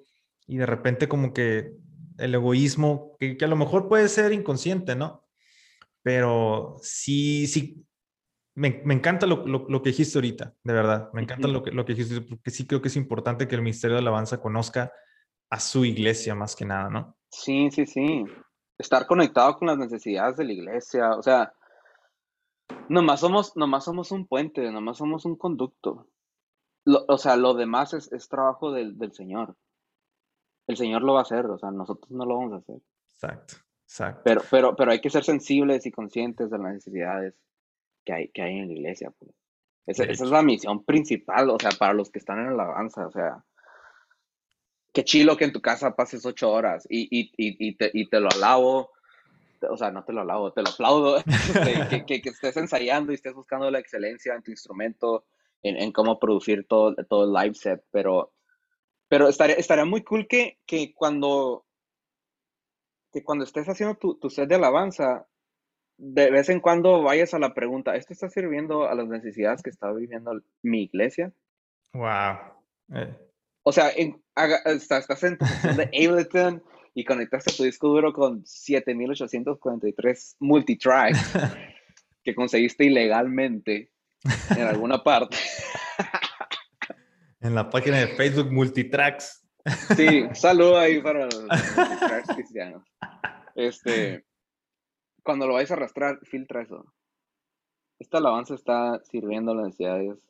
A: Y de repente como que el egoísmo, que, a lo mejor puede ser inconsciente, ¿no? Pero sí, sí, me, encanta lo, que dijiste ahorita, de verdad, me encanta lo, que, lo que dijiste, porque sí creo que es importante que el Ministerio de Alabanza conozca a su iglesia más que nada, ¿no?
B: Sí, sí, sí. Estar conectado con las necesidades de la iglesia, o sea, nomás somos, nomás somos un puente, nomás somos un conducto. o sea, lo demás es, es trabajo del, del Señor el Señor lo va a hacer, o sea, nosotros no lo vamos a hacer.
A: Exacto, exacto.
B: Pero, pero, pero hay que ser sensibles y conscientes de las necesidades que hay, que hay en la iglesia. Pues. Esa, esa, es la misión principal, o sea, para los que están en la alabanza, o sea, qué chilo que en tu casa pases ocho horas y, y, y, y te, te, lo alabo, o sea, no te lo alabo, te lo aplaudo, este, que, que, estés ensayando y estés buscando la excelencia en tu instrumento, en, en cómo producir todo, todo el live set, pero, pero estaría, estaría muy cool que, que cuando que cuando estés haciendo tu, tu set de alabanza, de vez en cuando vayas a la pregunta, ¿esto está sirviendo a las necesidades que está viviendo mi iglesia?
A: Wow. Eh.
B: O sea, en, estás, en tu de Ableton y conectaste tu disco duro con 7843 multitracks que conseguiste ilegalmente en alguna parte.
A: en la página de Facebook Multitracks.
B: Sí, saludo ahí para los multitracks cristianos. Este, cuando lo vais a arrastrar, filtra eso. ¿Esta alabanza está sirviendo a las necesidades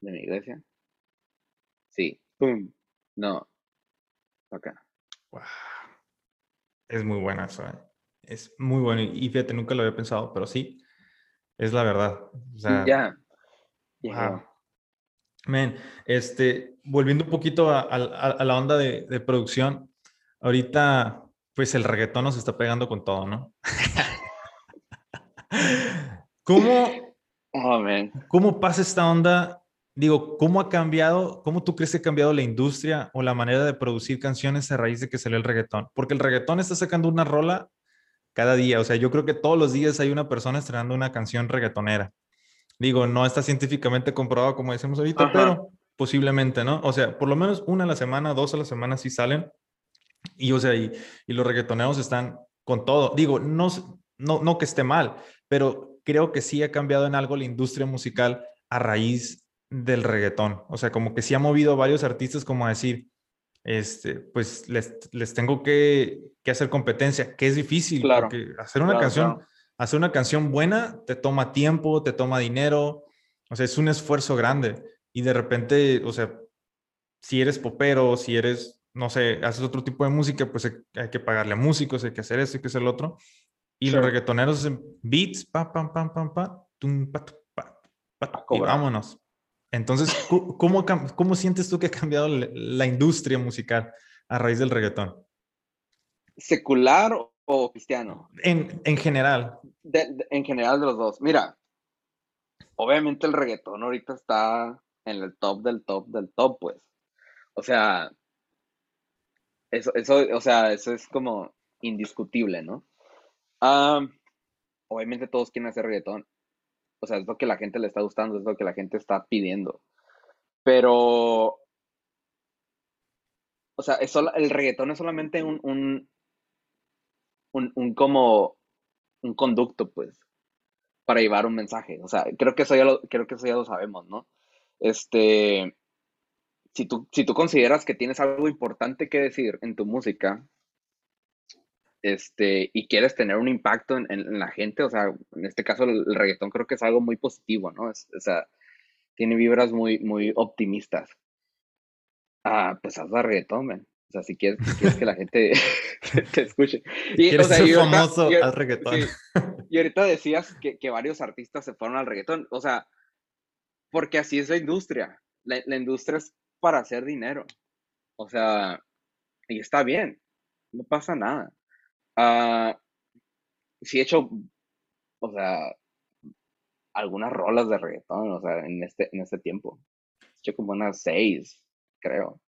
B: de mi iglesia? Sí. Pum. No. Acá.
A: Wow. Es muy buena eso. ¿eh? Es muy bueno. Y fíjate, nunca lo había pensado, pero sí, es la verdad. O sea,
B: ya.
A: Wow. Men, este, volviendo un poquito a, a, la onda de, de, producción, ahorita pues el reggaetón nos está pegando con todo, ¿no? ¿Cómo,
B: oh,
A: ¿Cómo pasa esta onda? Digo, ¿cómo ha cambiado, cómo tú crees que ha cambiado la industria o la manera de producir canciones a raíz de que salió el reggaetón? Porque el reggaetón está sacando una rola cada día. O sea, yo creo que todos los días hay una persona estrenando una canción reggaetonera. Digo, no está científicamente comprobado como decimos ahorita, pero posiblemente, ¿no? O sea, por lo menos una a la semana, dos a la semana sí salen. Y, o sea, y, los reggaetoneros están con todo. Digo, no, no, no que esté mal, pero creo que sí ha cambiado en algo la industria musical a raíz del reggaetón. O sea, como que sí ha movido a varios artistas como a decir, este, pues les, les tengo que, que, hacer competencia, que es difícil,
B: claro,
A: porque hacer una canción, hacer una canción buena te toma tiempo, te toma dinero, o sea, es un esfuerzo grande. Y de repente, o sea, si eres popero, si eres no sé, haces otro tipo de música, pues hay que pagarle a músicos, hay que hacer eso, hay que hacer lo otro. Y los reggaetoneros hacen beats, pa, pam, pam, pam, pa, tum, pa, pa, pa, y vámonos. Entonces, ¿cómo, ¿cómo sientes tú que ha cambiado la industria musical a raíz del reggaetón?
B: ¿Secular o cristiano?
A: En, en general.
B: en general de los dos. Mira, obviamente el reggaetón ahorita está en el top del top del top, pues. O sea, eso, eso, o sea, eso es como indiscutible, ¿no? obviamente todos quieren hacer reggaetón. O sea, es lo que la gente le está gustando, es lo que la gente está pidiendo. Pero, o sea, el reggaetón es solamente un, un, un, como un conducto, pues, para llevar un mensaje. O sea, creo que eso ya lo, creo que eso ya lo sabemos, ¿no? Este, si tú, si tú consideras que tienes algo importante que decir en tu música, este, y quieres tener un impacto en, la gente, o sea, en este caso el, reggaetón creo que es algo muy positivo, ¿no? Es, o sea, tiene vibras muy, muy optimistas. Ah, pues haz la reggaetón, man. O sea, si quieres, quieres que la gente te escuche.
A: Y, o sea, ser famoso, haz reggaetón.
B: y ahorita decías que, que, varios artistas se fueron al reggaetón. O sea, porque así es la industria. La, la industria es para hacer dinero. O sea, y está bien, no pasa nada. Uh, sí he hecho, o sea, algunas rolas de reggaetón, o sea, en este, en este tiempo. He hecho como unas seis, creo.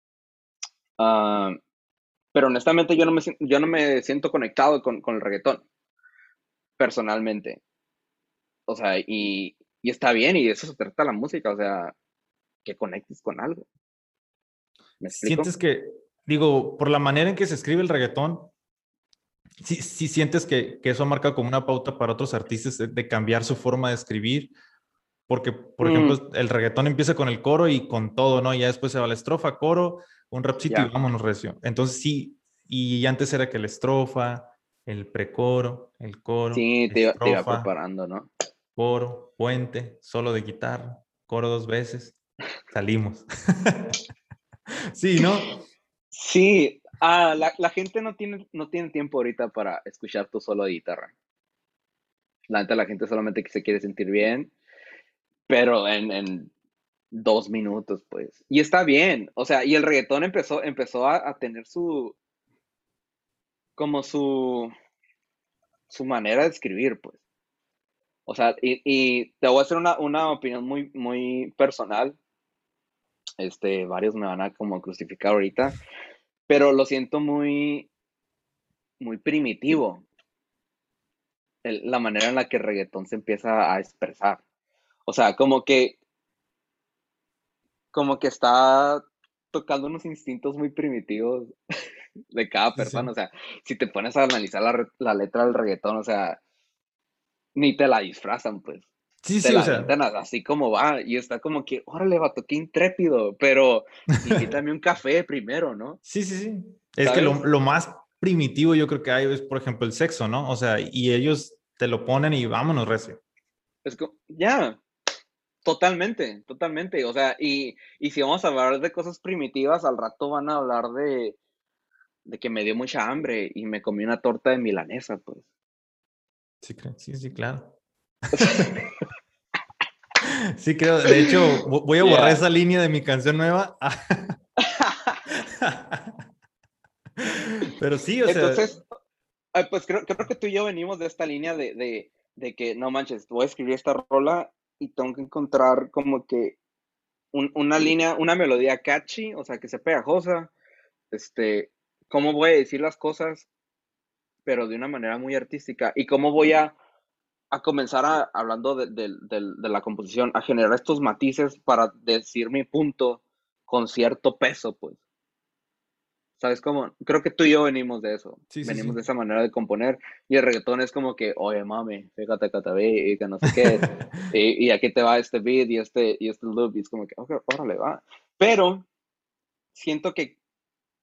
B: Uh, pero honestamente yo no me, yo no me siento conectado con, con el reggaetón, personalmente. O sea, y, y está bien, y de eso se trata la música, o sea, que conectes con algo.
A: Sientes que, digo, por la manera en que se escribe el reggaetón, sí, sí sientes que, que eso marca como una pauta para otros artistas de, cambiar su forma de escribir. Porque, por mm. ejemplo, el reggaetón empieza con el coro y con todo, ¿no? Ya después se va la estrofa, coro, un rapcito y vámonos recio. Entonces sí, y antes era que la estrofa, el precoro, el coro.
B: Sí, te, iba, te iba preparando, ¿no?
A: Coro, puente, solo de guitarra, coro dos veces, salimos. Sí, ¿no?
B: Sí, ah, la, gente no tiene, no tiene tiempo ahorita para escuchar tu solo de guitarra. La la gente solamente se quiere sentir bien. Pero en, dos minutos, pues. Y está bien, o sea, y el reggaetón empezó, empezó a, tener su, como su, su manera de escribir, pues. O sea, y, te voy a hacer una, una, opinión muy, muy personal. Este, varios me van a como crucificar ahorita, pero lo siento muy, muy primitivo. la manera en la que el reggaetón se empieza a expresar. O sea, como que, como que está tocando unos instintos muy primitivos de cada persona. O sea, si te pones a analizar la, la, letra del reggaetón, o sea, ni te la disfrazan, pues. Sí, sí, o sea. así como va, y está como que, órale, vato, qué intrépido, pero invítame un café primero, ¿no?
A: Sí, sí, sí. Es que lo, lo, más primitivo yo creo que hay es, por ejemplo, el sexo, ¿no? O sea, y ellos te lo ponen y vámonos, recio.
B: Es como, ya, totalmente, totalmente. O sea, y, y si vamos a hablar de cosas primitivas, al rato van a hablar de, de que me dio mucha hambre y me comí una torta de milanesa, pues.
A: Sí, sí, sí, claro. sí, creo. De hecho, voy a borrar esa línea de mi canción nueva. Pero sí, o sea.
B: Entonces, pues creo, creo, que tú y yo venimos de esta línea de, de, de, que, no manches, voy a escribir esta rola y tengo que encontrar como que una línea, una melodía catchy, o sea, que sea pegajosa. Este, cómo voy a decir las cosas, pero de una manera muy artística. Y cómo voy a, a comenzar a, hablando de, de la composición, a generar estos matices para decir mi punto con cierto peso, pues. ¿Sabes cómo? Creo que tú y yo venimos de eso. venimos de esa manera de componer. Y el reggaetón es como que, oye, mami, fíjate que te vi y que no sé qué. y, y, aquí te va este beat y este, y este loop. Y es como que, ok, órale, va. Pero siento que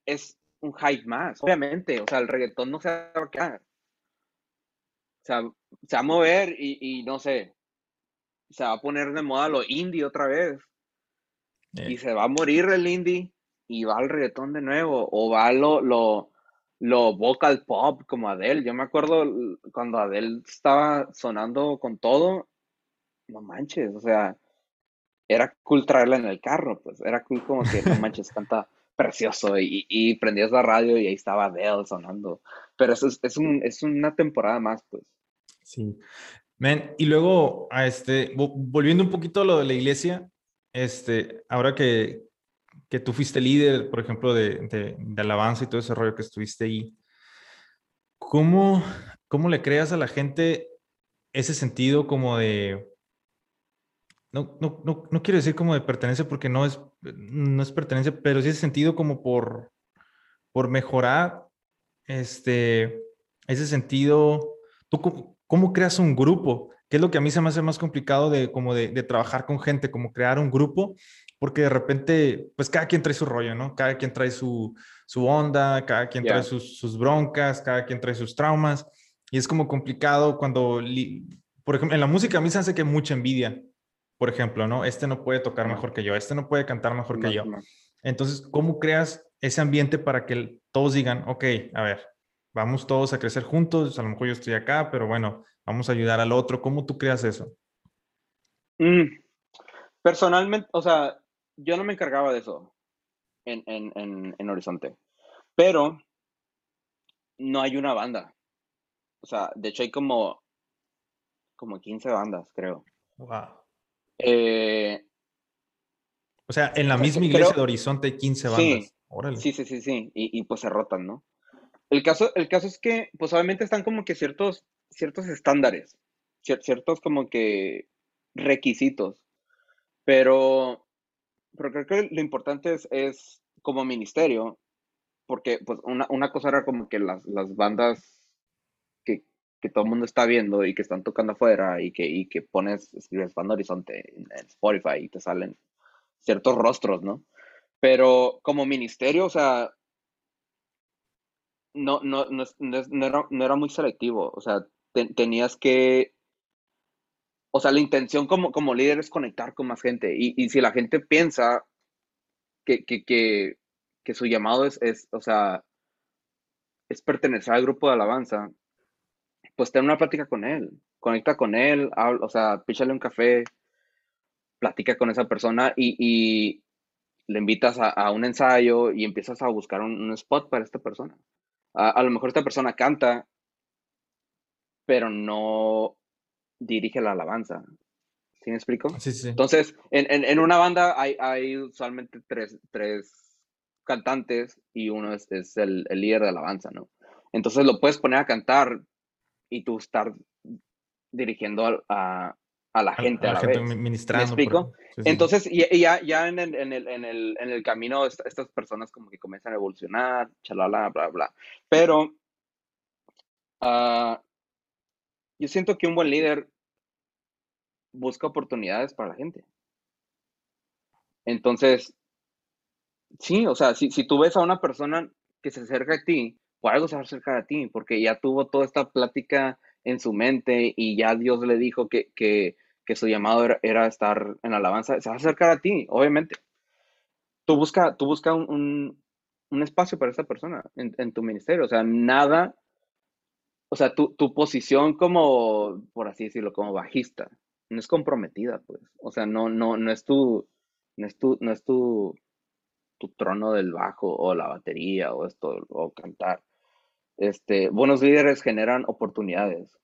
B: es un hype más, obviamente. O sea, el reggaetón no se va a quedar. O sea, se va a mover y, y no sé. Se va a poner de moda lo indie otra vez. Y se va a morir el indie y va al reggaetón de nuevo, o va lo, lo, lo vocal pop como Adele. Yo me acuerdo cuando Adele estaba sonando con todo, no manches, o sea, era cool traerla en el carro, pues era cool como que, no manches, canta precioso y, y prendías la radio y ahí estaba Adele sonando. Pero eso es, es, un, es una temporada más, pues.
A: Sí. Men, y luego, a este, volviendo un poquito a lo de la iglesia, este, ahora que, que tú fuiste líder, por ejemplo, de, de, alabanza y todo ese rollo que estuviste ahí, ¿cómo, ¿cómo le creas a la gente ese sentido como de... No, no, no, no quiero decir como de pertenencia porque no es, no es pertenencia, pero sí ese sentido como por, por mejorar este, ese sentido. ¿Tú cómo, cómo, creas un grupo? ¿Qué es lo que a mí se me hace más complicado de, como de, de trabajar con gente, como crear un grupo porque de repente, pues cada quien trae su rollo, ¿no? Cada quien trae su, su onda, cada quien trae sus, sus, broncas, cada quien trae sus traumas, y es como complicado cuando, por ejemplo, en la música a mí se hace que mucha envidia, por ejemplo, ¿no? Este no puede tocar mejor que yo, este no puede cantar mejor que yo. Entonces, ¿cómo creas ese ambiente para que todos digan, ok, a ver, vamos todos a crecer juntos, a lo mejor yo estoy acá, pero bueno, vamos a ayudar al otro. ¿Cómo tú creas eso?
B: Mm. Personalmente, o sea, yo no me encargaba de eso en, en, Horizonte, pero no hay una banda. O sea, de hecho hay como, como 15 bandas, creo. Wow.
A: Eh, o sea, en la misma iglesia de Horizonte hay 15 bandas.
B: Sí, sí, sí, sí, Y, pues se rotan, ¿no? El caso, el caso es que, pues obviamente están como que ciertos, ciertos estándares, ciertos como que requisitos, pero pero creo que lo importante es, es como ministerio, porque pues una, una, cosa era como que las, las bandas que, que, todo el mundo está viendo y que están tocando afuera y que, y que pones, escribes Banda Horizonte en, Spotify y te salen ciertos rostros, ¿no? Pero como ministerio, o sea, no, no, no, no, era, no era, muy selectivo, o sea, tenías que o sea, la intención como, como líder es conectar con más gente. Y, si la gente piensa que, que, su llamado es, es, o sea, es pertenecer al grupo de alabanza, pues ten una plática con él, conecta con él, o sea, píchale un café, platica con esa persona y, le invitas a, un ensayo y empiezas a buscar un, spot para esta persona. A, lo mejor esta persona canta, pero no dirige la alabanza. ¿Sí me explico?
A: Sí, sí.
B: Entonces, en, una banda hay, usualmente tres, cantantes y uno es, el, el, líder de alabanza, ¿no? Entonces lo puedes poner a cantar y tú estar dirigiendo a, a la gente a, la, gente
A: Ministrando,
B: ¿Me explico? Entonces, ya, ya en, el, en, el, en, el, en el camino, estas personas como que comienzan a evolucionar, chalala, bla, bla. Pero uh, yo siento que un buen líder busca oportunidades para la gente. Entonces, sí, o sea, si, si tú ves a una persona que se acerca a ti, por algo se va a acercar a ti, porque ya tuvo toda esta plática en su mente y ya Dios le dijo que, que, que su llamado era, estar en la alabanza, se va a acercar a ti, obviamente. Tú busca, tú busca un, un, espacio para esa persona en, en, tu ministerio, o sea, nada, o sea, tu, tu posición como, por así decirlo, como bajista, no es comprometida, pues, o sea, no, no, no es tu, no es tu, no es tu, tu trono del bajo o la batería o esto, o cantar este, buenos líderes generan oportunidades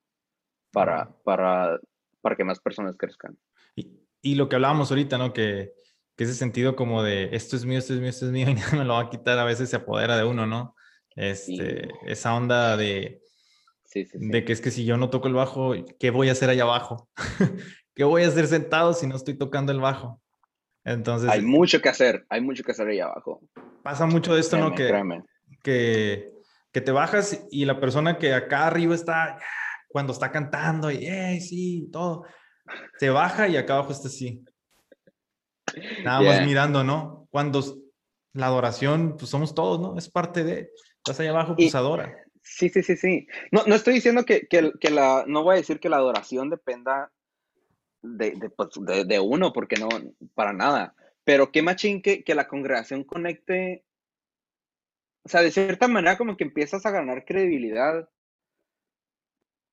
B: para, para, para que más personas crezcan.
A: Y, y, lo que hablábamos ahorita, ¿no? Que, que, ese sentido como de esto es mío, esto es mío, esto es mío y nada me lo va a quitar, a veces se apodera de uno, ¿no? Este, Esa onda de, sí, sí, de que es que si yo no toco el bajo, ¿qué voy a hacer allá abajo? ¿Qué voy a hacer sentado si no estoy tocando el bajo? Entonces...
B: Hay mucho que hacer, hay mucho que hacer allá abajo.
A: Pasa mucho de esto, ¿no? Que, que que te bajas y la persona que acá arriba está, cuando está cantando y, hey, sí, todo, se baja y acá abajo está así. Nada más mirando, ¿no? Cuando la adoración, pues somos todos, ¿no? Es parte de, estás ahí abajo, pues adora.
B: Sí, sí, sí, sí. No, no estoy diciendo que, que, que, la, no voy a decir que la adoración dependa de, de, pues, de, uno, porque no, para nada. Pero qué machín que, que la congregación conecte o sea, de cierta manera como que empiezas a ganar credibilidad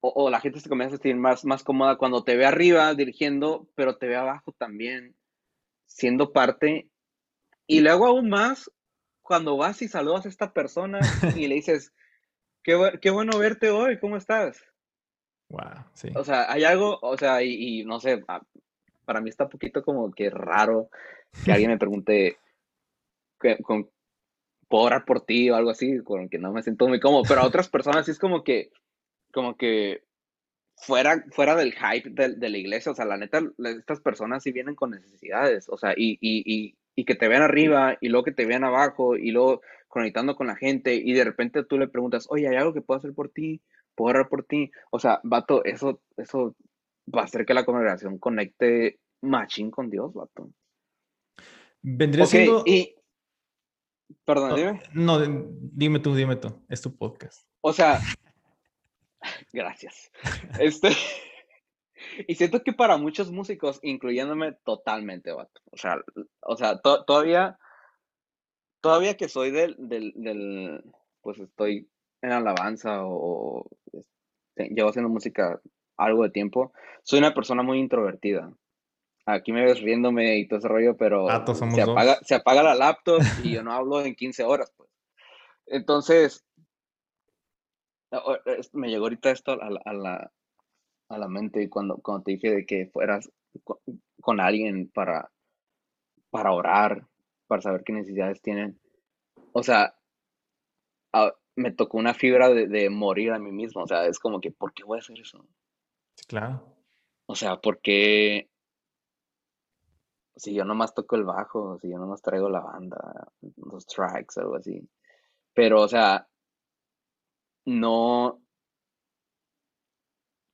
B: o, la gente se comienza a sentir más, más cómoda cuando te ve arriba dirigiendo, pero te ve abajo también siendo parte. Y luego aún más cuando vas y saludas a esta persona y le dices, qué, qué bueno verte hoy, ¿cómo estás?
A: Wow, sí.
B: O sea, hay algo, o sea, y, no sé, ah, para mí está un poquito como que raro que alguien me pregunte con, puedo orar por ti o algo así, con que no me siento muy cómodo, pero a otras personas sí es como que, como que fuera, fuera del hype de, la iglesia, o sea, la neta, estas personas sí vienen con necesidades, o sea, y, y, y, y, que te vean arriba y luego que te vean abajo y luego conectando con la gente y de repente tú le preguntas, oye, ¿hay algo que puedo hacer por ti? ¿Puedo orar por ti? O sea, vato, eso, eso va a hacer que la congregación conecte machín con Dios, vato.
A: Vendría siendo...
B: Y, Perdón, dime.
A: No, dime tú, dime tú. Es tu podcast.
B: O sea, gracias. Este, y siento que para muchos músicos, incluyéndome totalmente, vato. O sea, o sea todavía, todavía que soy del, del, del, pues estoy en alabanza o, llevo haciendo música algo de tiempo, soy una persona muy introvertida aquí me ves riéndome y todo ese rollo, pero se, apaga, se apaga la laptop y yo no hablo en 15 horas, pues. Entonces, me llegó ahorita esto a la, a la, a la mente cuando, cuando te dije de que fueras con, alguien para, para orar, para saber qué necesidades tienen. O sea, me tocó una fibra de, de, morir a mí mismo. O sea, es como que, ¿por qué voy a hacer eso?
A: claro.
B: O sea, porque si yo nomás toco el bajo, si yo nomás traigo la banda, los tracks, algo así. Pero, o sea, no.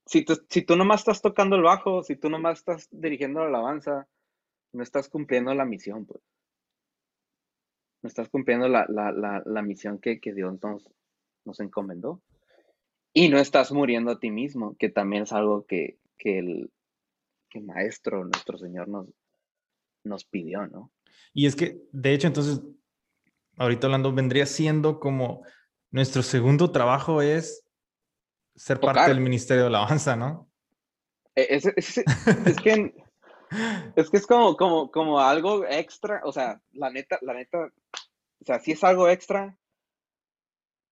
B: Si tú, si tú nomás estás tocando el bajo, si tú nomás estás dirigiendo la alabanza, no estás cumpliendo la misión, pues. No estás cumpliendo la, misión que, Dios nos, nos encomendó. Y no estás muriendo a ti mismo, que también es algo que, que el, que el Maestro, nuestro Señor, nos, nos pidió, ¿no?
A: Y es que, de hecho, entonces, ahorita hablando, vendría siendo como nuestro segundo trabajo es ser parte del Ministerio de Alabanza, ¿no?
B: E, es, es, que Es que es como, como, como algo extra, o sea, la neta, la neta, o sea, sí es algo extra,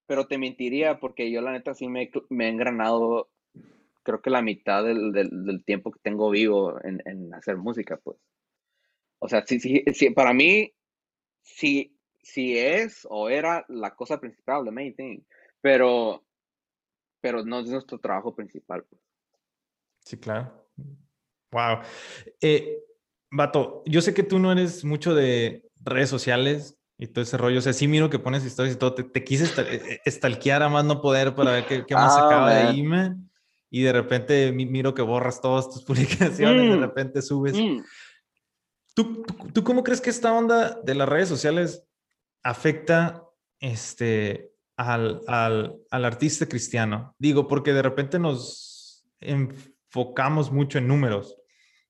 B: pero te mentiría porque yo la neta sí me, me he engranado, creo que la mitad del, del, tiempo que tengo vivo en, en, hacer música, pues. O sea, sí, sí, sí, para mí, sí, sí es o era la cosa principal, the main thing, pero, pero no es nuestro trabajo principal, pues.
A: Sí, claro. Wow. Eh, Vato, yo sé que tú no eres mucho de redes sociales y todo ese rollo. O sea, sí miro que pones historias y todo. Te, quise eh, eh, stalkear a más no poder para ver qué, más se ah, acaba de ahí, man. Y de repente miro que borras todas tus publicaciones y de mm, repente subes. Mm. ¿Tú, tú, cómo crees que esta onda de las redes sociales afecta este, al, al, al artista cristiano? Digo, porque de repente nos enfocamos mucho en números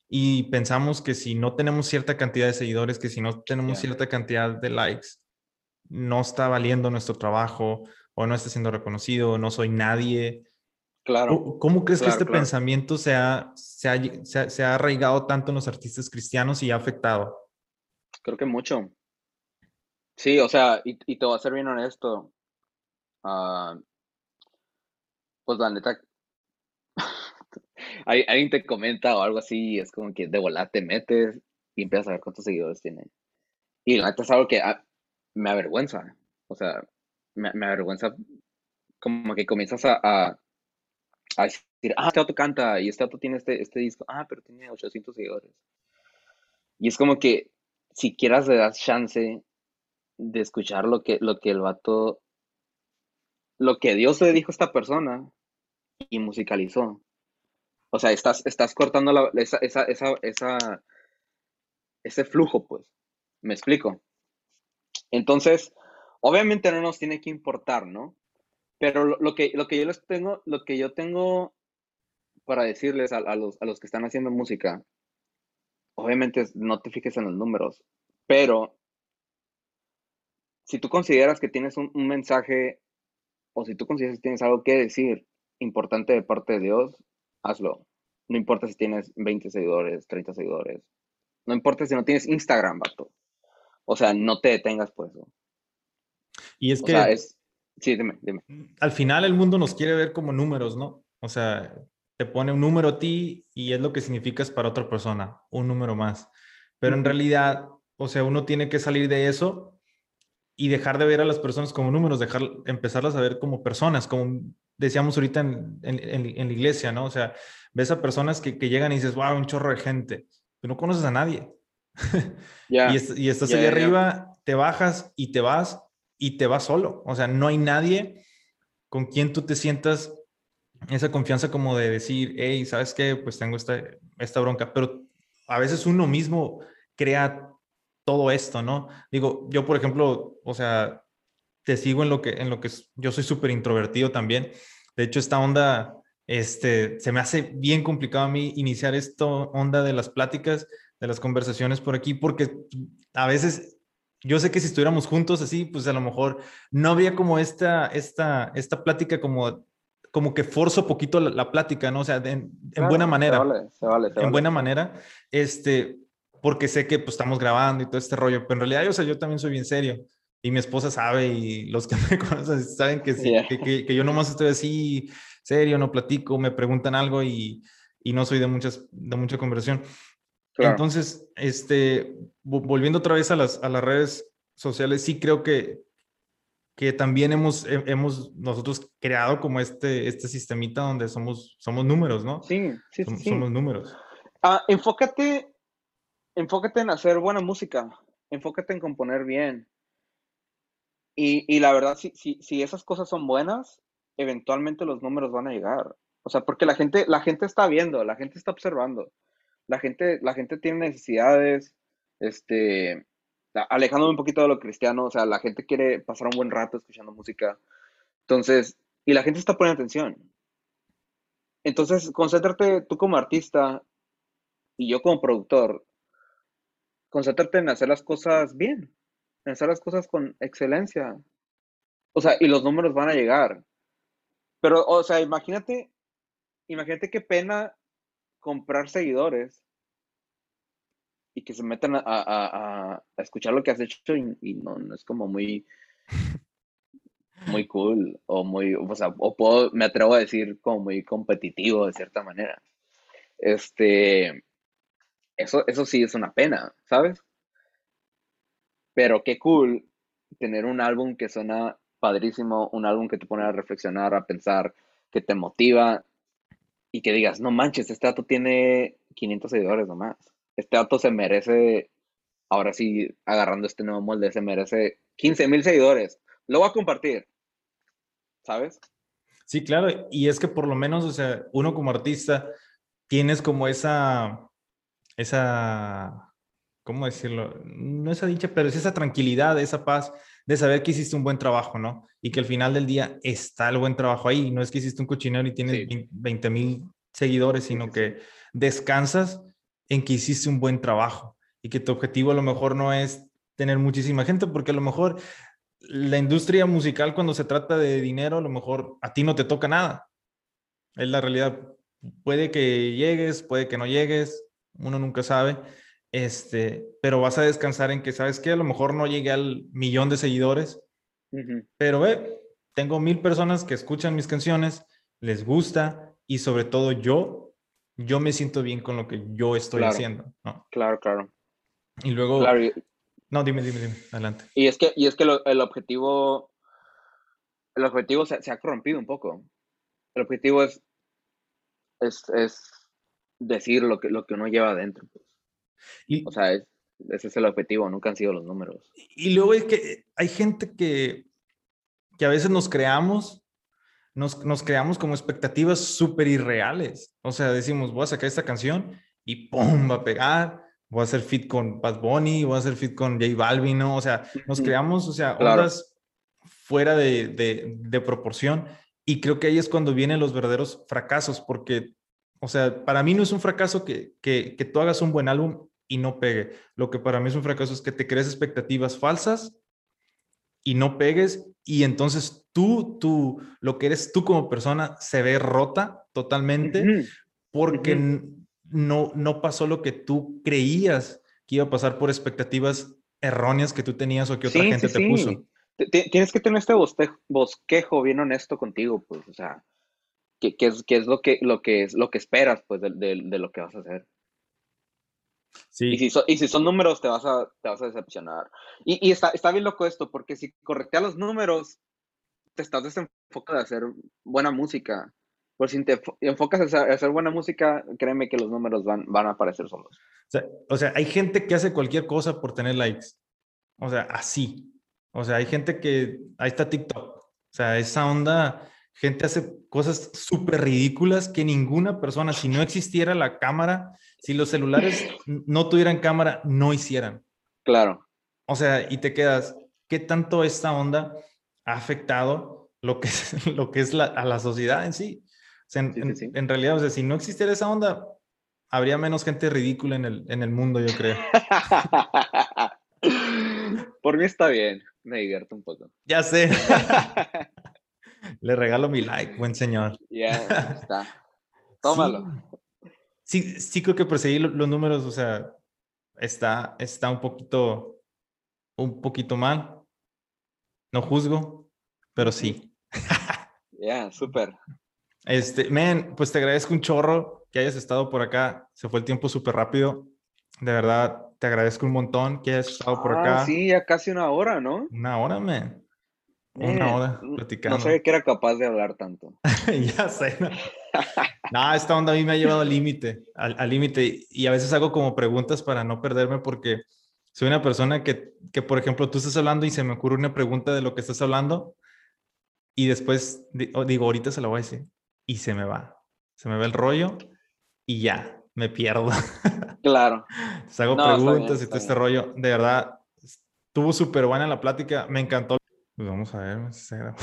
A: y pensamos que si no tenemos cierta cantidad de seguidores, que si no tenemos cierta cantidad de likes, no está valiendo nuestro trabajo o no está siendo reconocido, o no soy nadie.
B: Claro.
A: ¿Cómo crees que este pensamiento se ha, se, ha, se, ha, arraigado tanto en los artistas cristianos y ha afectado?
B: Creo que mucho. Sí, o sea, y, te voy a ser bien honesto. Uh, pues la neta, alguien te comenta o algo así, es como que de volada te metes y empiezas a ver cuántos seguidores tiene. Y la neta es algo que ah, me avergüenza. O sea, me, avergüenza como que comienzas a, a, decir, ah, este auto canta y este auto tiene este, este disco, ah, pero tiene 800 seguidores. Y es como que si quieras le das chance de escuchar lo que, lo que el vato, lo que Dios le dijo a esta persona y musicalizó. O sea, estás, estás cortando la, esa, esa, esa, esa, ese flujo, pues. ¿Me explico? Entonces, obviamente no nos tiene que importar, ¿no? Pero lo, que, lo que yo les tengo, lo que yo tengo para decirles a, los, a los que están haciendo música, obviamente no te fijes en los números, pero si tú consideras que tienes un, un mensaje o si tú consideras que tienes algo que decir importante de parte de Dios, hazlo. No importa si tienes 20 seguidores, 30 seguidores. No importa si no tienes Instagram, vato. O sea, no te detengas por eso.
A: Y es que... es... Sí, dime, dime. Al final el mundo nos quiere ver como números, ¿no? O sea, te pone un número a ti y es lo que significas para otra persona, un número más. Pero en realidad, o sea, uno tiene que salir de eso y dejar de ver a las personas como números, dejar, empezarlas a ver como personas, como decíamos ahorita en, en, la iglesia, ¿no? O sea, ves a personas que, que, llegan y dices, wow, un chorro de gente, pero no conoces a nadie. y, y, estás ahí arriba, te bajas y te vas y te vas solo. O sea, no hay nadie con quien tú te sientas esa confianza como de decir, hey, ¿sabes qué? Pues tengo esta, esta bronca, pero a veces uno mismo crea todo esto, ¿no? Digo, yo por ejemplo, o sea, te sigo en lo que, en lo que yo soy súper introvertido también. De hecho, esta onda, este, se me hace bien complicado a mí iniciar esta onda de las pláticas, de las conversaciones por aquí, porque a veces yo sé que si estuviéramos juntos así, pues a lo mejor no habría como esta, esta, esta plática como, como que forzo poquito la, plática, ¿no? O sea, en, buena manera. Se vale, se vale, en buena manera, este, porque sé que pues estamos grabando y todo este rollo, pero en realidad, o sea, yo también soy bien serio y mi esposa sabe y los que me conocen saben que, que, que, yo nomás estoy así, serio, no platico, me preguntan algo y, y no soy de, muchas, de mucha conversación. Entonces, este, volviendo otra vez a las, a las redes sociales, sí creo que, que también hemos, hemos nosotros creado como este, este sistemita donde somos, somos números, ¿no?
B: Sí, sí,
A: somos,
B: sí.
A: Somos números.
B: Ah, enfócate, enfócate en hacer buena música, enfócate en componer bien, y, la verdad, si, si, si esas cosas son buenas, eventualmente los números van a llegar. O sea, porque la gente, la gente está viendo, la gente está observando. La gente, la gente tiene necesidades, este, alejándome un poquito de lo cristiano, o sea, la gente quiere pasar un buen rato escuchando música. Entonces, y la gente está poniendo atención. Entonces, concéntrate tú como artista y yo como productor, concéntrate en hacer las cosas bien hacer las cosas con excelencia. O sea, y los números van a llegar. Pero, o sea, imagínate, imagínate qué pena comprar seguidores y que se metan a, escuchar lo que has hecho y, no, no, es como muy, muy cool o muy, o sea, o puedo, me atrevo a decir como muy competitivo de cierta manera. Este, eso, eso sí es una pena, ¿sabes? Pero qué cool tener un álbum que suena padrísimo, un álbum que te pone a reflexionar, a pensar, que te motiva y que digas, no manches, este dato tiene 500 seguidores nomás. Este dato se merece, ahora sí, agarrando este nuevo molde, se merece 15 mil seguidores. Lo voy a compartir, ¿sabes?
A: Sí, claro. Y es que por lo menos, o sea, uno como artista, tienes como esa, esa, ¿cómo decirlo? No esa dicha, pero es esa tranquilidad, esa paz de saber que hiciste un buen trabajo, ¿no? Y que al final del día está el buen trabajo ahí. No es que hiciste un cochinero y tienes 20 mil seguidores, sino que descansas en que hiciste un buen trabajo y que tu objetivo a lo mejor no es tener muchísima gente, porque a lo mejor la industria musical cuando se trata de dinero, a lo mejor a ti no te toca nada. Es la realidad. Puede que llegues, puede que no llegues, uno nunca sabe, este, pero vas a descansar en que, ¿sabes que A lo mejor no llegué al millón de seguidores, pero ve, tengo mil personas que escuchan mis canciones, les gusta y sobre todo yo, yo me siento bien con lo que yo estoy haciendo, ¿no?
B: Claro, claro.
A: Y luego... No, dime, dime, dime, adelante.
B: Y es que, y es que el objetivo, el objetivo se, se, ha corrompido un poco. El objetivo es, es, es decir lo que, lo que uno lleva adentro. Y, o sea, ese es el objetivo, nunca han sido los números.
A: Y luego es que hay gente que, que a veces nos creamos, nos, nos creamos como expectativas súper irreales. O sea, decimos, voy a sacar esta canción y ¡pum! va a pegar. Voy a hacer fit con Bad Bunny, voy a hacer fit con J Balvin, ¿no? O sea, nos creamos, o sea, claro. fuera de, de, de proporción. Y creo que ahí es cuando vienen los verdaderos fracasos, porque o sea, para mí no es un fracaso que, que, que, tú hagas un buen álbum y no pegue. Lo que para mí es un fracaso es que te crees expectativas falsas y no pegues y entonces tú, tú, lo que eres tú como persona se ve rota totalmente porque no, no pasó lo que tú creías que iba a pasar por expectativas erróneas que tú tenías o que otra gente te puso.
B: Tienes que tener este bosquejo bien honesto contigo, pues, o sea, qué, es, qué es, lo que, lo que es lo que esperas pues de, de, lo que vas a hacer. Sí. Y, si y si son números, te vas a, te vas a decepcionar. Y, y está, está, bien loco esto, porque si correteas los números, te estás desenfocando de hacer buena música. Por si te enfocas a hacer buena música, créeme que los números van, van a aparecer solos.
A: O sea, o sea, hay gente que hace cualquier cosa por tener likes. O sea, así. O sea, hay gente que, ahí está TikTok. O sea, esa onda gente hace cosas súper ridículas que ninguna persona, si no existiera la cámara, si los celulares no tuvieran cámara, no hicieran.
B: Claro.
A: O sea, y te quedas, ¿qué tanto esta onda ha afectado lo que es, lo que es la, a la sociedad en sí? O sea, en, realidad, o sea, si no existiera esa onda, habría menos gente ridícula en el, en el mundo, yo creo.
B: Por mí está bien, me divierto un poco.
A: Ya sé. Le regalo mi like, buen señor.
B: Ya, está. Tómalo.
A: Sí, sí, creo que perseguir los números, o sea, está, está un poquito, un poquito mal. No juzgo, pero sí.
B: Ya, súper.
A: Este, men, pues te agradezco un chorro que hayas estado por acá. Se fue el tiempo súper rápido. De verdad, te agradezco un montón que hayas estado por ah, acá.
B: Sí, ya casi una hora, ¿no?
A: Una hora, men. Una hora platicando.
B: No sabía que era capaz de hablar tanto.
A: ya sé. No. esta onda a mí me ha llevado al límite, al límite. Y a veces hago como preguntas para no perderme porque soy una persona que, que, por ejemplo, tú estás hablando y se me ocurre una pregunta de lo que estás hablando y después digo, ahorita se la voy a decir y se me va. Se me va el rollo y ya, me pierdo.
B: Claro.
A: Te hago preguntas y todo este rollo. De verdad, estuvo súper buena la plática. Me encantó. Pues vamos a ver si se grabó.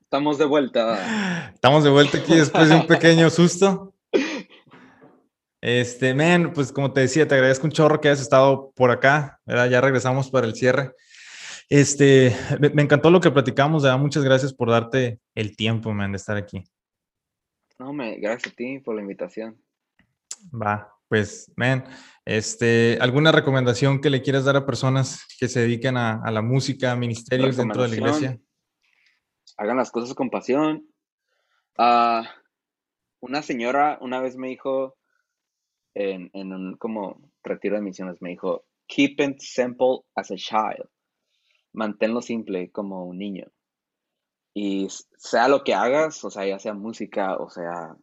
B: Estamos de vuelta.
A: Estamos de vuelta aquí después de un pequeño susto. Este, men, pues como te decía, te agradezco un chorro que hayas estado por acá, ¿verdad? Ya regresamos para el cierre. Este, me, encantó lo que platicamos, ¿verdad? Muchas gracias por darte el tiempo, man, de estar aquí.
B: No, me, gracias a ti por la invitación.
A: Va, Pues, man, este, ¿alguna recomendación que le quieras dar a personas que se dedican a, la música, a ministerios dentro de la iglesia?
B: Hagan las cosas con pasión. Uh, una señora una vez me dijo, en, en un como retiro de misiones, me dijo, keep it simple as a child. Manténlo simple como un niño. Y sea lo que hagas, o sea, ya sea música, o sea,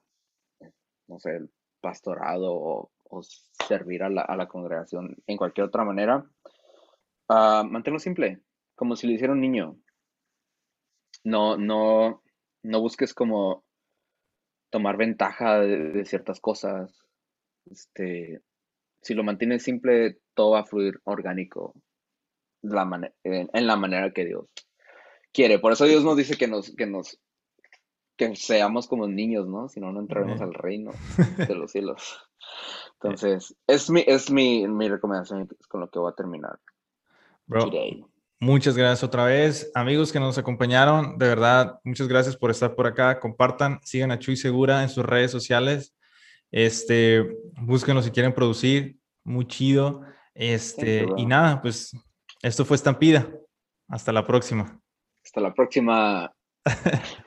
B: no sé, pastorado o, servir a la, congregación en cualquier otra manera, uh, manténlo simple, como si lo hiciera un niño. No, no, no busques como tomar ventaja de, ciertas cosas. Este, si lo mantienes simple, todo va a fluir orgánico la en, la manera que Dios quiere. Por eso Dios nos dice que nos, que nos, que seamos como niños, ¿no? Si no, no entraremos al reino de los cielos. Entonces, es mi, es mi, mi recomendación con lo que voy a terminar.
A: Bro, muchas gracias otra vez. Amigos que nos acompañaron, de verdad, muchas gracias por estar por acá. Compartan, sigan a Chuy Segura en sus redes sociales. Este, búsquenlo si quieren producir, muy chido. Este, y nada, pues esto fue Estampida. Hasta la próxima.
B: Hasta la próxima.